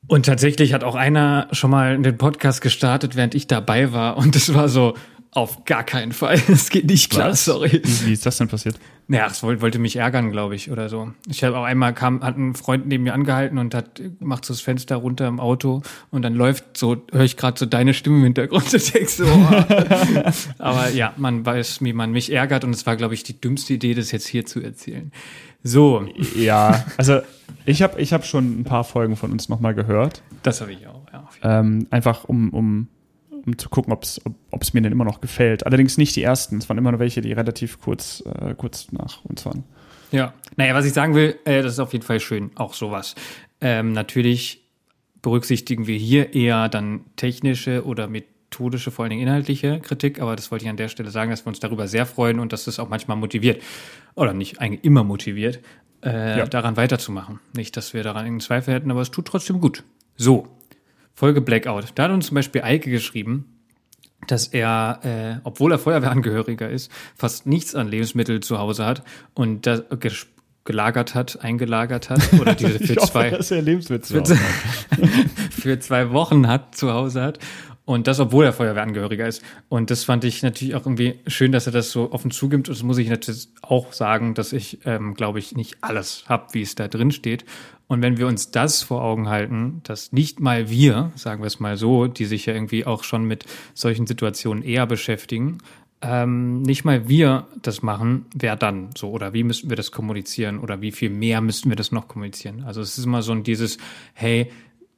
Und tatsächlich hat auch einer schon mal den Podcast gestartet, während ich dabei war. Und es war so, auf gar keinen Fall. Es geht nicht klar, sorry. Wie, ist das denn passiert? Naja, es wollte, mich ärgern, glaube ich, oder so. Ich habe auch einmal kam, hat ein Freund neben mir angehalten und hat macht so das Fenster runter im Auto und dann läuft so, höre ich gerade so deine Stimme im Hintergrund und denk so. oh. Aber ja, man weiß, wie man mich ärgert und es war, glaube ich, die dümmste Idee, das jetzt hier zu erzählen. So, Ja, also ich habe ich hab schon ein paar Folgen von uns nochmal gehört. das habe ich auch. Ja. Ähm, einfach um, um, um zu gucken, ob's, ob ob's mir denn immer noch gefällt. Allerdings nicht die ersten. Es waren immer nur welche, die relativ kurz, äh, kurz nach uns waren. Ja, naja, was ich sagen will, äh, das ist auf jeden Fall schön, auch sowas. Ähm, natürlich berücksichtigen wir hier eher dann technische oder methodische, vor allen Dingen inhaltliche Kritik, aber das wollte ich an der Stelle sagen, dass wir uns darüber sehr freuen und dass das auch manchmal motiviert, oder nicht eigentlich immer motiviert, äh, Ja. daran weiterzumachen. Nicht, dass wir daran irgendeinen Zweifel hätten, aber es tut trotzdem gut. So, Folge Blackout. Da hat uns zum Beispiel Eike geschrieben, dass er, äh, obwohl er Feuerwehrangehöriger ist, fast nichts an Lebensmitteln zu Hause hat und das gelagert hat, eingelagert hat oder diese für zwei er Lebenswitz für, für zwei Wochen hat, zu Hause hat. Und das, obwohl er Feuerwehrangehöriger ist. Und das fand ich natürlich auch irgendwie schön, dass er das so offen zugibt. Und das muss ich natürlich auch sagen, dass ich, ähm, glaube ich, nicht alles hab, wie es da drin steht. Und wenn wir uns das vor Augen halten, dass nicht mal wir, sagen wir es mal so, die sich ja irgendwie auch schon mit solchen Situationen eher beschäftigen, ähm, nicht mal wir das machen, wer dann so oder wie müssten wir das kommunizieren oder wie viel mehr müssten wir das noch kommunizieren? Also es ist immer so ein dieses, hey,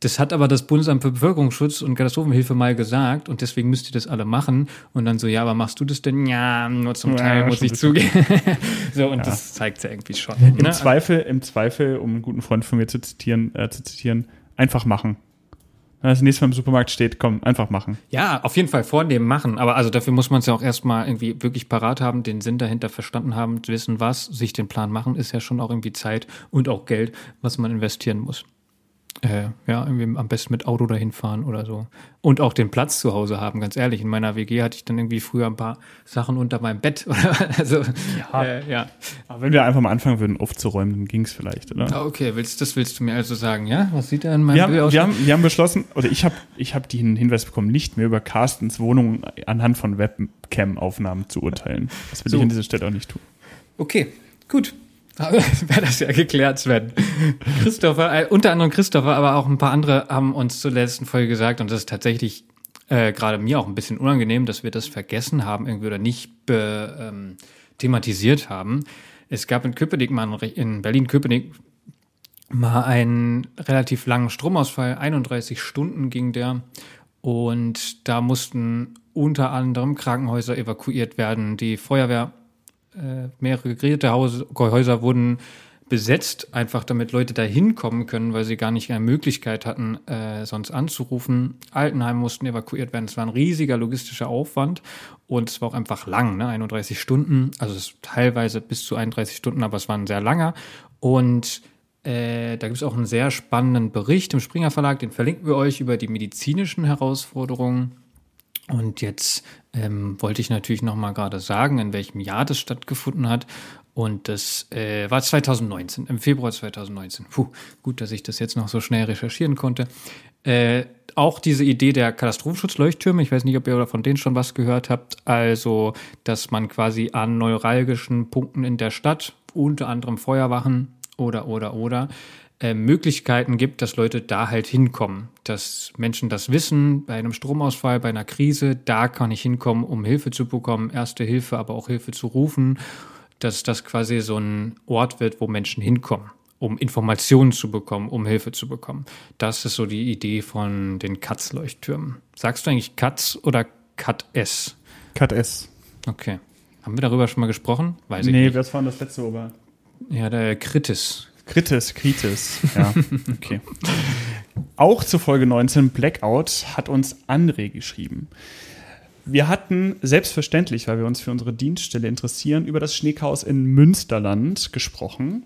das hat aber das Bundesamt für Bevölkerungsschutz und Katastrophenhilfe mal gesagt und deswegen müsst ihr das alle machen und dann so, ja, aber machst du das denn? Ja, nur zum Ja, Teil muss schon ich zugeben. so und das zeigt ja irgendwie schon. Im Ne? Zweifel, im Zweifel, um einen guten Freund von mir zu zitieren, äh, zu zitieren, einfach machen. Wenn das nächste Mal im Supermarkt steht, komm, einfach machen. Ja, auf jeden Fall vornehmen, machen. Aber also dafür muss man es ja auch erstmal irgendwie wirklich parat haben, den Sinn dahinter verstanden haben, wissen was, sich den Plan machen, ist ja schon auch irgendwie Zeit und auch Geld, was man investieren muss. Äh, ja, irgendwie am besten mit Auto dahin fahren oder so. Und auch den Platz zu Hause haben, ganz ehrlich. In meiner WG hatte ich dann irgendwie früher ein paar Sachen unter meinem Bett. Oder, also, ja. Äh, ja. Aber wenn wir einfach mal anfangen würden, aufzuräumen, dann ging's vielleicht, oder? Ah, Okay, willst, das willst du mir also sagen, ja? Was sieht da in meinem Wir haben, Bild aus? wir, haben, wir haben beschlossen, oder ich habe ich hab den Hinweis bekommen, nicht mehr über Carstens Wohnung anhand von Webcam-Aufnahmen zu urteilen. Das will So. ich an dieser Stelle auch nicht tun. Okay, gut. Wäre das ja geklärt, Sven. Christopher, äh, unter anderem Christopher, aber auch ein paar andere haben uns zur letzten Folge gesagt, und das ist tatsächlich äh, gerade mir auch ein bisschen unangenehm, dass wir das vergessen haben irgendwie oder nicht be, ähm, thematisiert haben. Es gab in Köpenick mal in Berlin-Köpenick mal einen relativ langen Stromausfall, 31 Stunden ging der. Und da mussten unter anderem Krankenhäuser evakuiert werden. Die Feuerwehr, äh, mehrere Gerätehäuser wurden besetzt, einfach damit Leute da hinkommen können, weil sie gar nicht eine Möglichkeit hatten, äh, sonst anzurufen. Altenheim mussten evakuiert werden. Es war ein riesiger logistischer Aufwand und es war auch einfach lang, ne? 31 Stunden, also teilweise bis zu 31 Stunden, aber es war ein sehr langer. Und äh, da gibt es auch einen sehr spannenden Bericht im Springer Verlag, den verlinken wir euch über die medizinischen Herausforderungen. Und jetzt ähm, wollte ich natürlich noch mal gerade sagen, in welchem Jahr das stattgefunden hat. Und das äh, war 2019, im Februar 2019. Puh, gut, dass ich das jetzt noch so schnell recherchieren konnte. Äh, auch diese Idee der Katastrophenschutzleuchttürme, ich weiß nicht, ob ihr von denen schon was gehört habt, also dass man quasi an neuralgischen Punkten in der Stadt, unter anderem Feuerwachen oder oder oder, äh, Möglichkeiten gibt, dass Leute da halt hinkommen. Dass Menschen das wissen, bei einem Stromausfall, bei einer Krise, da kann ich hinkommen, um Hilfe zu bekommen, erste Hilfe, aber auch Hilfe zu rufen dass das quasi so ein Ort wird, wo Menschen hinkommen, um Informationen zu bekommen, um Hilfe zu bekommen. Das ist so die Idee von den Katz-Leuchttürmen. Sagst du eigentlich Katz oder Kat-S? Kat-S. Okay. Haben wir darüber schon mal gesprochen? Weiß ich nee, nicht. Nee, was war das letzte Ober? Ja, der Kritis. Kritis, Kritis, ja, okay. Auch zur Folge 19 Blackout hat uns André geschrieben. Wir hatten selbstverständlich, weil wir uns für unsere Dienststelle interessieren, über das Schneechaos in Münsterland gesprochen.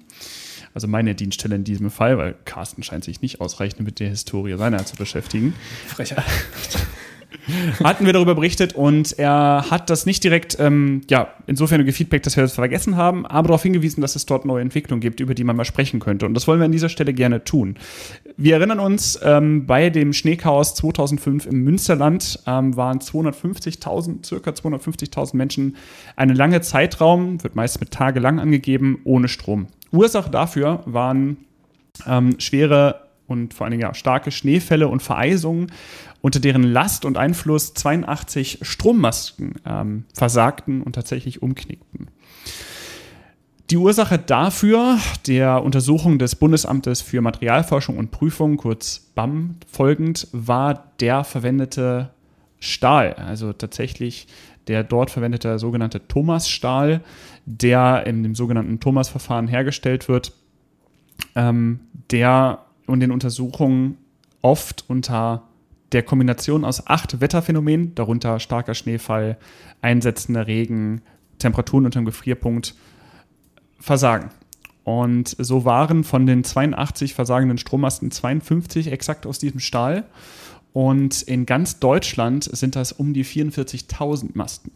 Also meine Dienststelle in diesem Fall, weil Carsten scheint sich nicht ausreichend mit der Historie seiner zu beschäftigen. Frecher. hatten wir darüber berichtet und er hat das nicht direkt, ähm, ja, insofern gefeedbackt, dass wir das vergessen haben, aber darauf hingewiesen, dass es dort neue Entwicklungen gibt, über die man mal sprechen könnte. Und das wollen wir an dieser Stelle gerne tun. Wir erinnern uns, ähm, bei dem Schneechaos 2005 im Münsterland ähm, waren 250.000, circa 250.000 Menschen einen lange Zeitraum, wird meist mit tagelang angegeben, ohne Strom. Ursache dafür waren ähm, schwere und vor allen Dingen ja, starke Schneefälle und Vereisungen unter deren Last und Einfluss 82 Strommasten ähm, versagten und tatsächlich umknickten. Die Ursache dafür, der Untersuchung des Bundesamtes für Materialforschung und Prüfung, kurz BAM, folgend, war der verwendete Stahl, also tatsächlich der dort verwendete sogenannte Thomas-Stahl, der in dem sogenannten Thomas-Verfahren hergestellt wird, ähm, der in den Untersuchungen oft unter der Kombination aus acht Wetterphänomenen, darunter starker Schneefall, einsetzender Regen, Temperaturen unter dem Gefrierpunkt, versagen. Und so waren von den 82 versagenden Strommasten 52 exakt aus diesem Stahl. Und in ganz Deutschland sind das um die 44.000 Masten.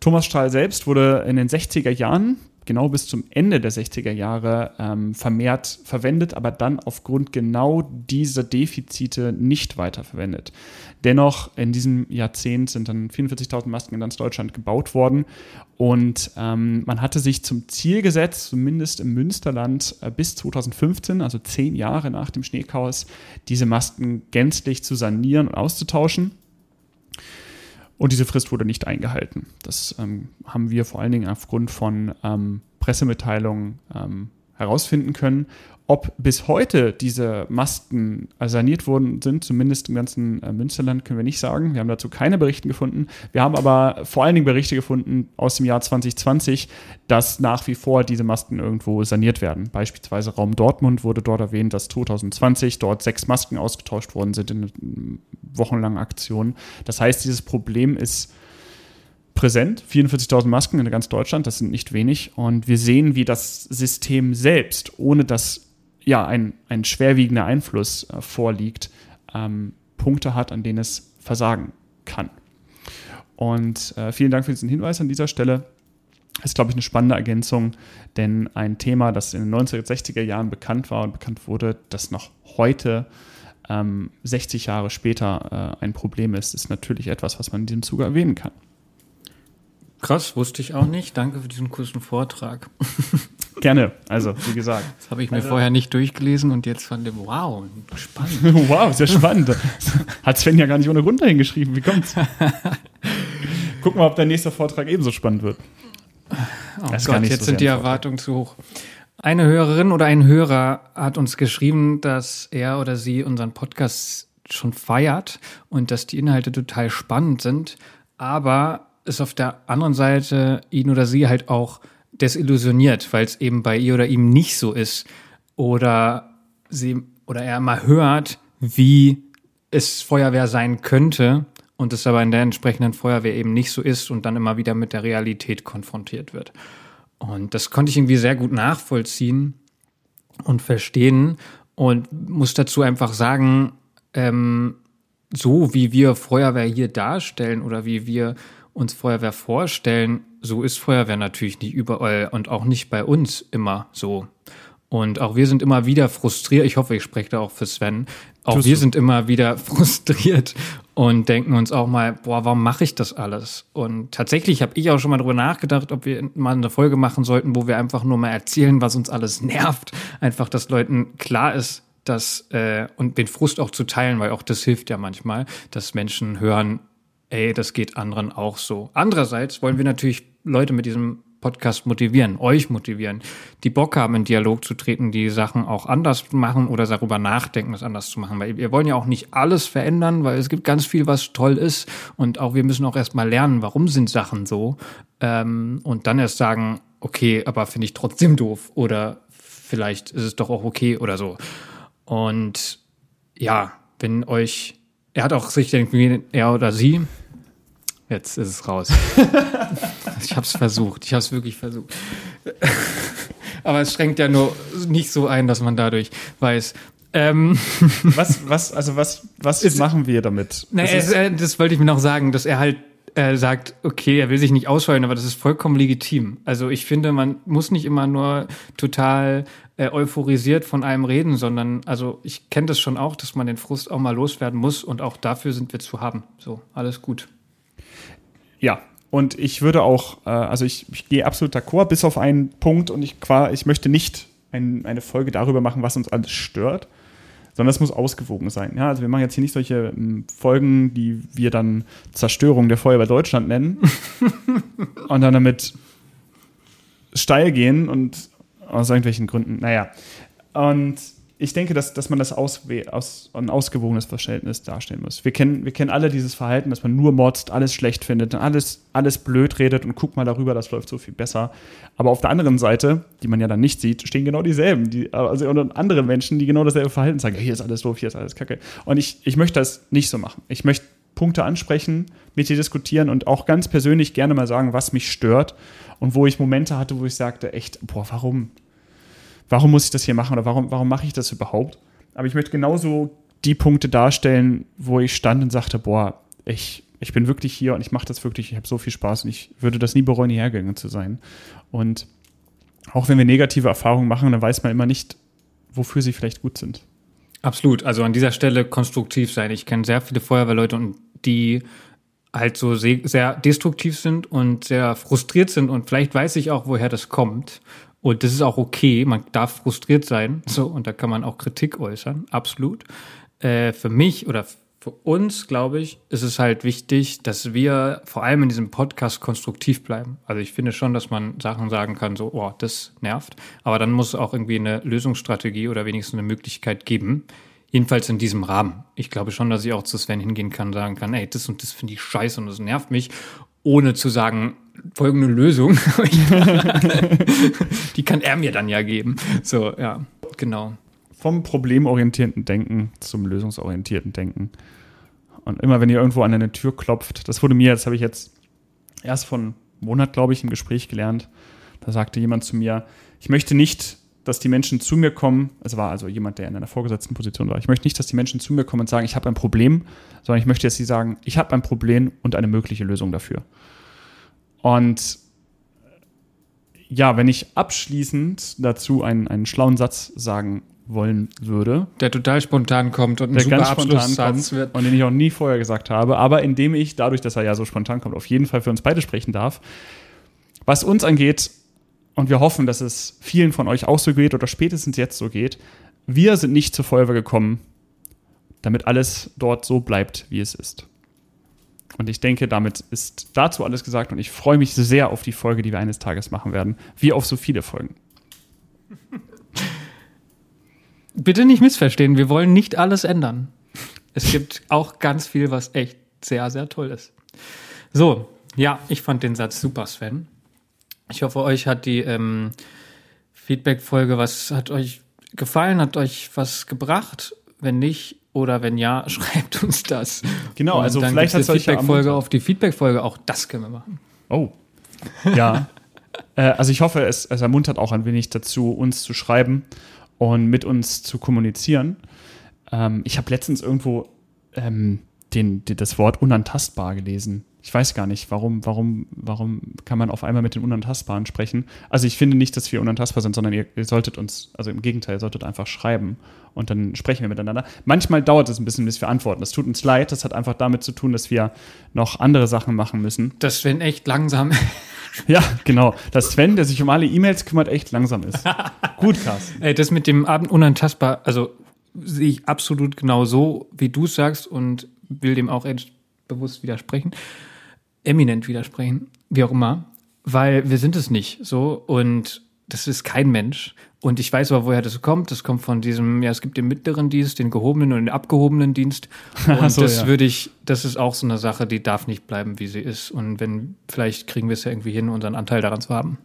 Thomas Stahl selbst wurde in den 60er Jahren genau bis zum Ende der 60er Jahre ähm, vermehrt verwendet, aber dann aufgrund genau dieser Defizite nicht weiterverwendet. Dennoch, in diesem Jahrzehnt sind dann 44.000 Masken in ganz Deutschland gebaut worden und ähm, man hatte sich zum Ziel gesetzt, zumindest im Münsterland äh, bis 2015, also zehn Jahre nach dem Schneechaos, diese Masken gänzlich zu sanieren und auszutauschen. Und diese Frist wurde nicht eingehalten. Das ähm, haben wir vor allen Dingen aufgrund von ähm, Pressemitteilungen ähm, herausfinden können. Ob bis heute diese Masten saniert worden sind, zumindest im ganzen äh, Münsterland, können wir nicht sagen. Wir haben dazu keine Berichte gefunden. Wir haben aber vor allen Dingen Berichte gefunden aus dem Jahr 2020, dass nach wie vor diese Masten irgendwo saniert werden. Beispielsweise Raum Dortmund wurde dort erwähnt, dass 2020 dort sechs Masken ausgetauscht worden sind in wochenlangen Aktionen. Das heißt, dieses Problem ist präsent. 44.000 Masken in ganz Deutschland, das sind nicht wenig. Und wir sehen, wie das System selbst, ohne dass ja, ein, ein schwerwiegender Einfluss äh, vorliegt, ähm, Punkte hat, an denen es versagen kann. Und äh, vielen Dank für diesen Hinweis an dieser Stelle. Das ist, glaube ich, eine spannende Ergänzung, denn ein Thema, das in den 1960er Jahren bekannt war und bekannt wurde, das noch heute, ähm, 60 Jahre später, äh, ein Problem ist, ist natürlich etwas, was man in diesem Zuge erwähnen kann. Krass, wusste ich auch nicht. Danke für diesen kurzen Vortrag. Gerne, also wie gesagt. Das habe ich mir also, vorher nicht durchgelesen und jetzt fand ich, wow, spannend. wow, sehr spannend. Hat Sven ja gar nicht ohne Grund dahin geschrieben. Wie kommt's? Gucken wir, ob der nächste Vortrag ebenso spannend wird. Oh das Gott, jetzt so sind die Erwartungen zu hoch. Eine Hörerin oder ein Hörer hat uns geschrieben, dass er oder sie unseren Podcast schon feiert und dass die Inhalte total spannend sind, aber es auf der anderen Seite ihn oder sie halt auch desillusioniert, weil es eben bei ihr oder ihm nicht so ist oder sie oder er mal hört, wie es Feuerwehr sein könnte und es aber in der entsprechenden Feuerwehr eben nicht so ist und dann immer wieder mit der Realität konfrontiert wird. Und das konnte ich irgendwie sehr gut nachvollziehen und verstehen und muss dazu einfach sagen, ähm, so wie wir Feuerwehr hier darstellen oder wie wir uns Feuerwehr vorstellen, so ist Feuerwehr natürlich nicht überall und auch nicht bei uns immer so. Und auch wir sind immer wieder frustriert. Ich hoffe, ich spreche da auch für Sven. Auch Tust wir du? sind immer wieder frustriert und denken uns auch mal, boah, warum mache ich das alles? Und tatsächlich habe ich auch schon mal darüber nachgedacht, ob wir mal eine Folge machen sollten, wo wir einfach nur mal erzählen, was uns alles nervt. Einfach, dass Leuten klar ist, dass äh, und den Frust auch zu teilen, weil auch das hilft ja manchmal, dass Menschen hören, ey, das geht anderen auch so. Andererseits wollen wir natürlich Leute mit diesem Podcast motivieren, euch motivieren, die Bock haben, in Dialog zu treten, die Sachen auch anders machen oder darüber nachdenken, es anders zu machen. Weil wir wollen ja auch nicht alles verändern, weil es gibt ganz viel, was toll ist. Und auch wir müssen auch erstmal lernen, warum sind Sachen so. Ähm, und dann erst sagen, okay, aber finde ich trotzdem doof. Oder vielleicht ist es doch auch okay oder so. Und ja, wenn euch, er hat auch sich irgendwie, er oder sie, Jetzt ist es raus. ich habe es versucht. Ich habe es wirklich versucht. Aber es schränkt ja nur nicht so ein, dass man dadurch weiß. Ähm was, was, also was, was ist, machen wir damit? Na, es, äh, das wollte ich mir noch sagen, dass er halt äh, sagt, okay, er will sich nicht ausfallen, aber das ist vollkommen legitim. Also ich finde, man muss nicht immer nur total äh, euphorisiert von einem reden, sondern also ich kenne das schon auch, dass man den Frust auch mal loswerden muss und auch dafür sind wir zu haben. So, alles gut. Ja, und ich würde auch, äh, also ich, ich gehe absolut d'accord, bis auf einen Punkt und ich, ich möchte nicht ein, eine Folge darüber machen, was uns alles stört, sondern es muss ausgewogen sein. Ja, also wir machen jetzt hier nicht solche ähm, Folgen, die wir dann Zerstörung der Feuerwehr Deutschland nennen und dann damit steil gehen und aus irgendwelchen Gründen, naja. Und ich denke, dass, dass man das aus, aus, ein ausgewogenes Verhältnis darstellen muss. Wir kennen, wir kennen alle dieses Verhalten, dass man nur motzt, alles schlecht findet, alles, alles blöd redet und guck mal darüber, das läuft so viel besser. Aber auf der anderen Seite, die man ja dann nicht sieht, stehen genau dieselben. Die, also andere Menschen, die genau dasselbe Verhalten sagen, hier ist alles doof, hier ist alles kacke. Und ich, ich möchte das nicht so machen. Ich möchte Punkte ansprechen, mit dir diskutieren und auch ganz persönlich gerne mal sagen, was mich stört und wo ich Momente hatte, wo ich sagte, echt, boah, warum? Warum muss ich das hier machen oder warum, warum mache ich das überhaupt? Aber ich möchte genauso die Punkte darstellen, wo ich stand und sagte, boah, ich, ich bin wirklich hier und ich mache das wirklich, ich habe so viel Spaß und ich würde das nie bereuen, hierher gegangen zu sein. Und auch wenn wir negative Erfahrungen machen, dann weiß man immer nicht, wofür sie vielleicht gut sind. Absolut. Also an dieser Stelle konstruktiv sein. Ich kenne sehr viele Feuerwehrleute und die halt so sehr destruktiv sind und sehr frustriert sind und vielleicht weiß ich auch, woher das kommt. Und das ist auch okay, man darf frustriert sein, so, und da kann man auch Kritik äußern, absolut. Äh, für mich oder für uns, glaube ich, ist es halt wichtig, dass wir vor allem in diesem Podcast konstruktiv bleiben. Also ich finde schon, dass man Sachen sagen kann, so, oh, das nervt. Aber dann muss es auch irgendwie eine Lösungsstrategie oder wenigstens eine Möglichkeit geben. Jedenfalls in diesem Rahmen. Ich glaube schon, dass ich auch zu Sven hingehen kann, sagen kann, ey, das und das finde ich scheiße und das nervt mich, ohne zu sagen, folgende Lösung. die kann er mir dann ja geben. So, ja, genau. Vom problemorientierten Denken zum lösungsorientierten Denken. Und immer wenn ihr irgendwo an eine Tür klopft, das wurde mir, das habe ich jetzt erst von einem Monat, glaube ich, im Gespräch gelernt. Da sagte jemand zu mir, ich möchte nicht, dass die Menschen zu mir kommen, es war also jemand, der in einer vorgesetzten Position war, ich möchte nicht, dass die Menschen zu mir kommen und sagen, ich habe ein Problem, sondern ich möchte, dass sie sagen, ich habe ein Problem und eine mögliche Lösung dafür. Und ja, wenn ich abschließend dazu einen, einen schlauen Satz sagen wollen würde. Der total spontan kommt und ein Der super ganz spontan Abschlusssatz wird. und den ich auch nie vorher gesagt habe, aber indem ich, dadurch, dass er ja so spontan kommt, auf jeden Fall für uns beide sprechen darf. Was uns angeht, und wir hoffen, dass es vielen von euch auch so geht oder spätestens jetzt so geht, wir sind nicht zur Feuerwehr gekommen, damit alles dort so bleibt, wie es ist. Und ich denke, damit ist dazu alles gesagt und ich freue mich sehr auf die Folge, die wir eines Tages machen werden, wie auf so viele Folgen. Bitte nicht missverstehen, wir wollen nicht alles ändern. Es gibt auch ganz viel, was echt sehr, sehr toll ist. So, ja, ich fand den Satz super, Sven. Ich hoffe, euch hat die ähm, Feedback-Folge, was hat euch gefallen, hat euch was gebracht? Wenn nicht oder wenn ja, schreibt uns das. Genau, Und also dann vielleicht euch ja Feedback-Folge auf die Feedback-Folge, auch das können wir machen. Oh. Ja. äh, also ich hoffe, es, es ermuntert auch ein wenig dazu, uns zu schreiben und mit uns zu kommunizieren. Ähm, ich habe letztens irgendwo ähm, den, die, das Wort unantastbar gelesen. Ich weiß gar nicht, warum, warum, warum kann man auf einmal mit den Unantastbaren sprechen. Also ich finde nicht, dass wir unantastbar sind, sondern ihr, ihr solltet uns, also im Gegenteil, ihr solltet einfach schreiben und dann sprechen wir miteinander. Manchmal dauert es ein bisschen, bis wir antworten. Das tut uns leid. Das hat einfach damit zu tun, dass wir noch andere Sachen machen müssen. Das Sven echt langsam. Ja, genau. Dass Sven, der sich um alle E-Mails kümmert, echt langsam ist. Gut, Carsten. Ey, das mit dem Abend unantastbar, also sehe ich absolut genau so, wie du es sagst und will dem auch echt bewusst widersprechen, eminent widersprechen, wie auch immer, weil wir sind es nicht so und das ist kein Mensch. Und ich weiß aber, woher das kommt. Das kommt von diesem, ja, es gibt den mittleren Dienst, den gehobenen und den abgehobenen Dienst. Und so, das ja. würde ich, das ist auch so eine Sache, die darf nicht bleiben, wie sie ist. Und wenn, vielleicht kriegen wir es ja irgendwie hin, unseren Anteil daran zu haben.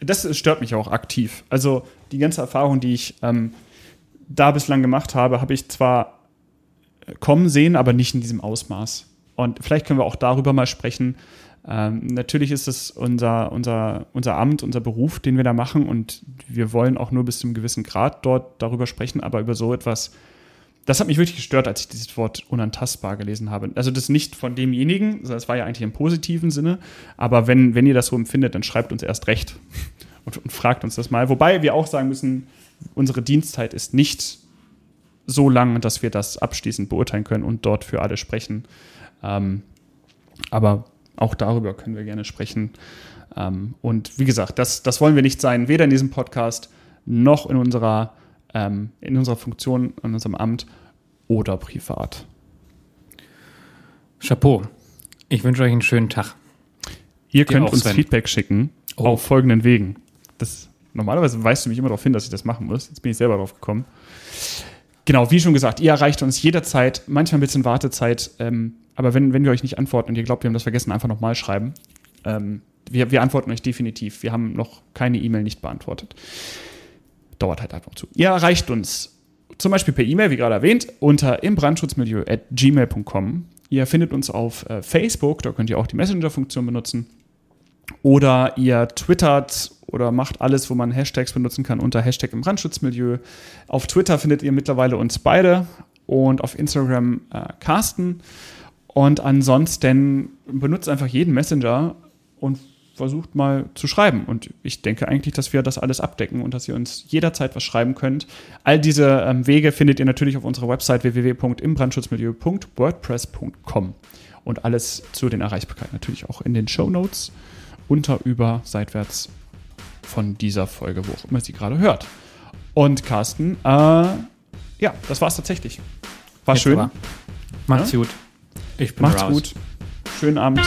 Das stört mich auch aktiv. Also die ganze Erfahrung, die ich ähm, da bislang gemacht habe, habe ich zwar äh, kommen sehen, aber nicht in diesem Ausmaß. Und vielleicht können wir auch darüber mal sprechen. Ähm, natürlich ist es unser, unser, unser Amt, unser Beruf, den wir da machen und wir wollen auch nur bis zu einem gewissen Grad dort darüber sprechen, aber über so etwas, das hat mich wirklich gestört, als ich dieses Wort unantastbar gelesen habe. Also das nicht von demjenigen, sondern das war ja eigentlich im positiven Sinne, aber wenn, wenn ihr das so empfindet, dann schreibt uns erst recht und, und fragt uns das mal. Wobei wir auch sagen müssen, unsere Dienstzeit ist nicht so lang, dass wir das abschließend beurteilen können und dort für alle sprechen. Ähm, aber auch darüber können wir gerne sprechen. Ähm, und wie gesagt, das, das wollen wir nicht sein, weder in diesem Podcast noch in unserer, ähm, in unserer Funktion, in unserem Amt oder privat. Chapeau. Ich wünsche euch einen schönen Tag. Ihr Dir könnt uns Sven. Feedback schicken Oh. auf folgenden Wegen. Das, normalerweise weist du mich immer darauf hin, dass ich das machen muss. Jetzt bin ich selber drauf gekommen. Genau, wie schon gesagt, ihr erreicht uns jederzeit, manchmal ein bisschen Wartezeit, ähm, aber wenn, wenn wir euch nicht antworten und ihr glaubt, wir haben das vergessen, einfach nochmal schreiben. Ähm, wir, wir antworten euch definitiv. Wir haben noch keine E-Mail nicht beantwortet. Dauert halt einfach zu. Ihr erreicht uns zum Beispiel per E-Mail, wie gerade erwähnt, unter imbrandschutzmilieu at gmail.com. Ihr findet uns auf äh, Facebook, da könnt ihr auch die Messenger-Funktion benutzen. Oder ihr twittert oder macht alles, wo man Hashtags benutzen kann, unter Hashtag im Brandschutzmilieu. Auf Twitter findet ihr mittlerweile uns beide und auf Instagram äh, Carsten. Und ansonsten benutzt einfach jeden Messenger und versucht mal zu schreiben. Und ich denke eigentlich, dass wir das alles abdecken und dass ihr uns jederzeit was schreiben könnt. All diese ähm, Wege findet ihr natürlich auf unserer Website www.imbrandschutzmilieu.wordpress.com. Und alles zu den Erreichbarkeiten natürlich auch in den Show Notes unter, über, seitwärts von dieser Folge, wo auch immer sie gerade hört. Und Carsten, äh, ja, das war's tatsächlich. War Jetzt schön. Aber. Macht's ja? gut. Ich bin Macht's raus. gut. Schönen Abend.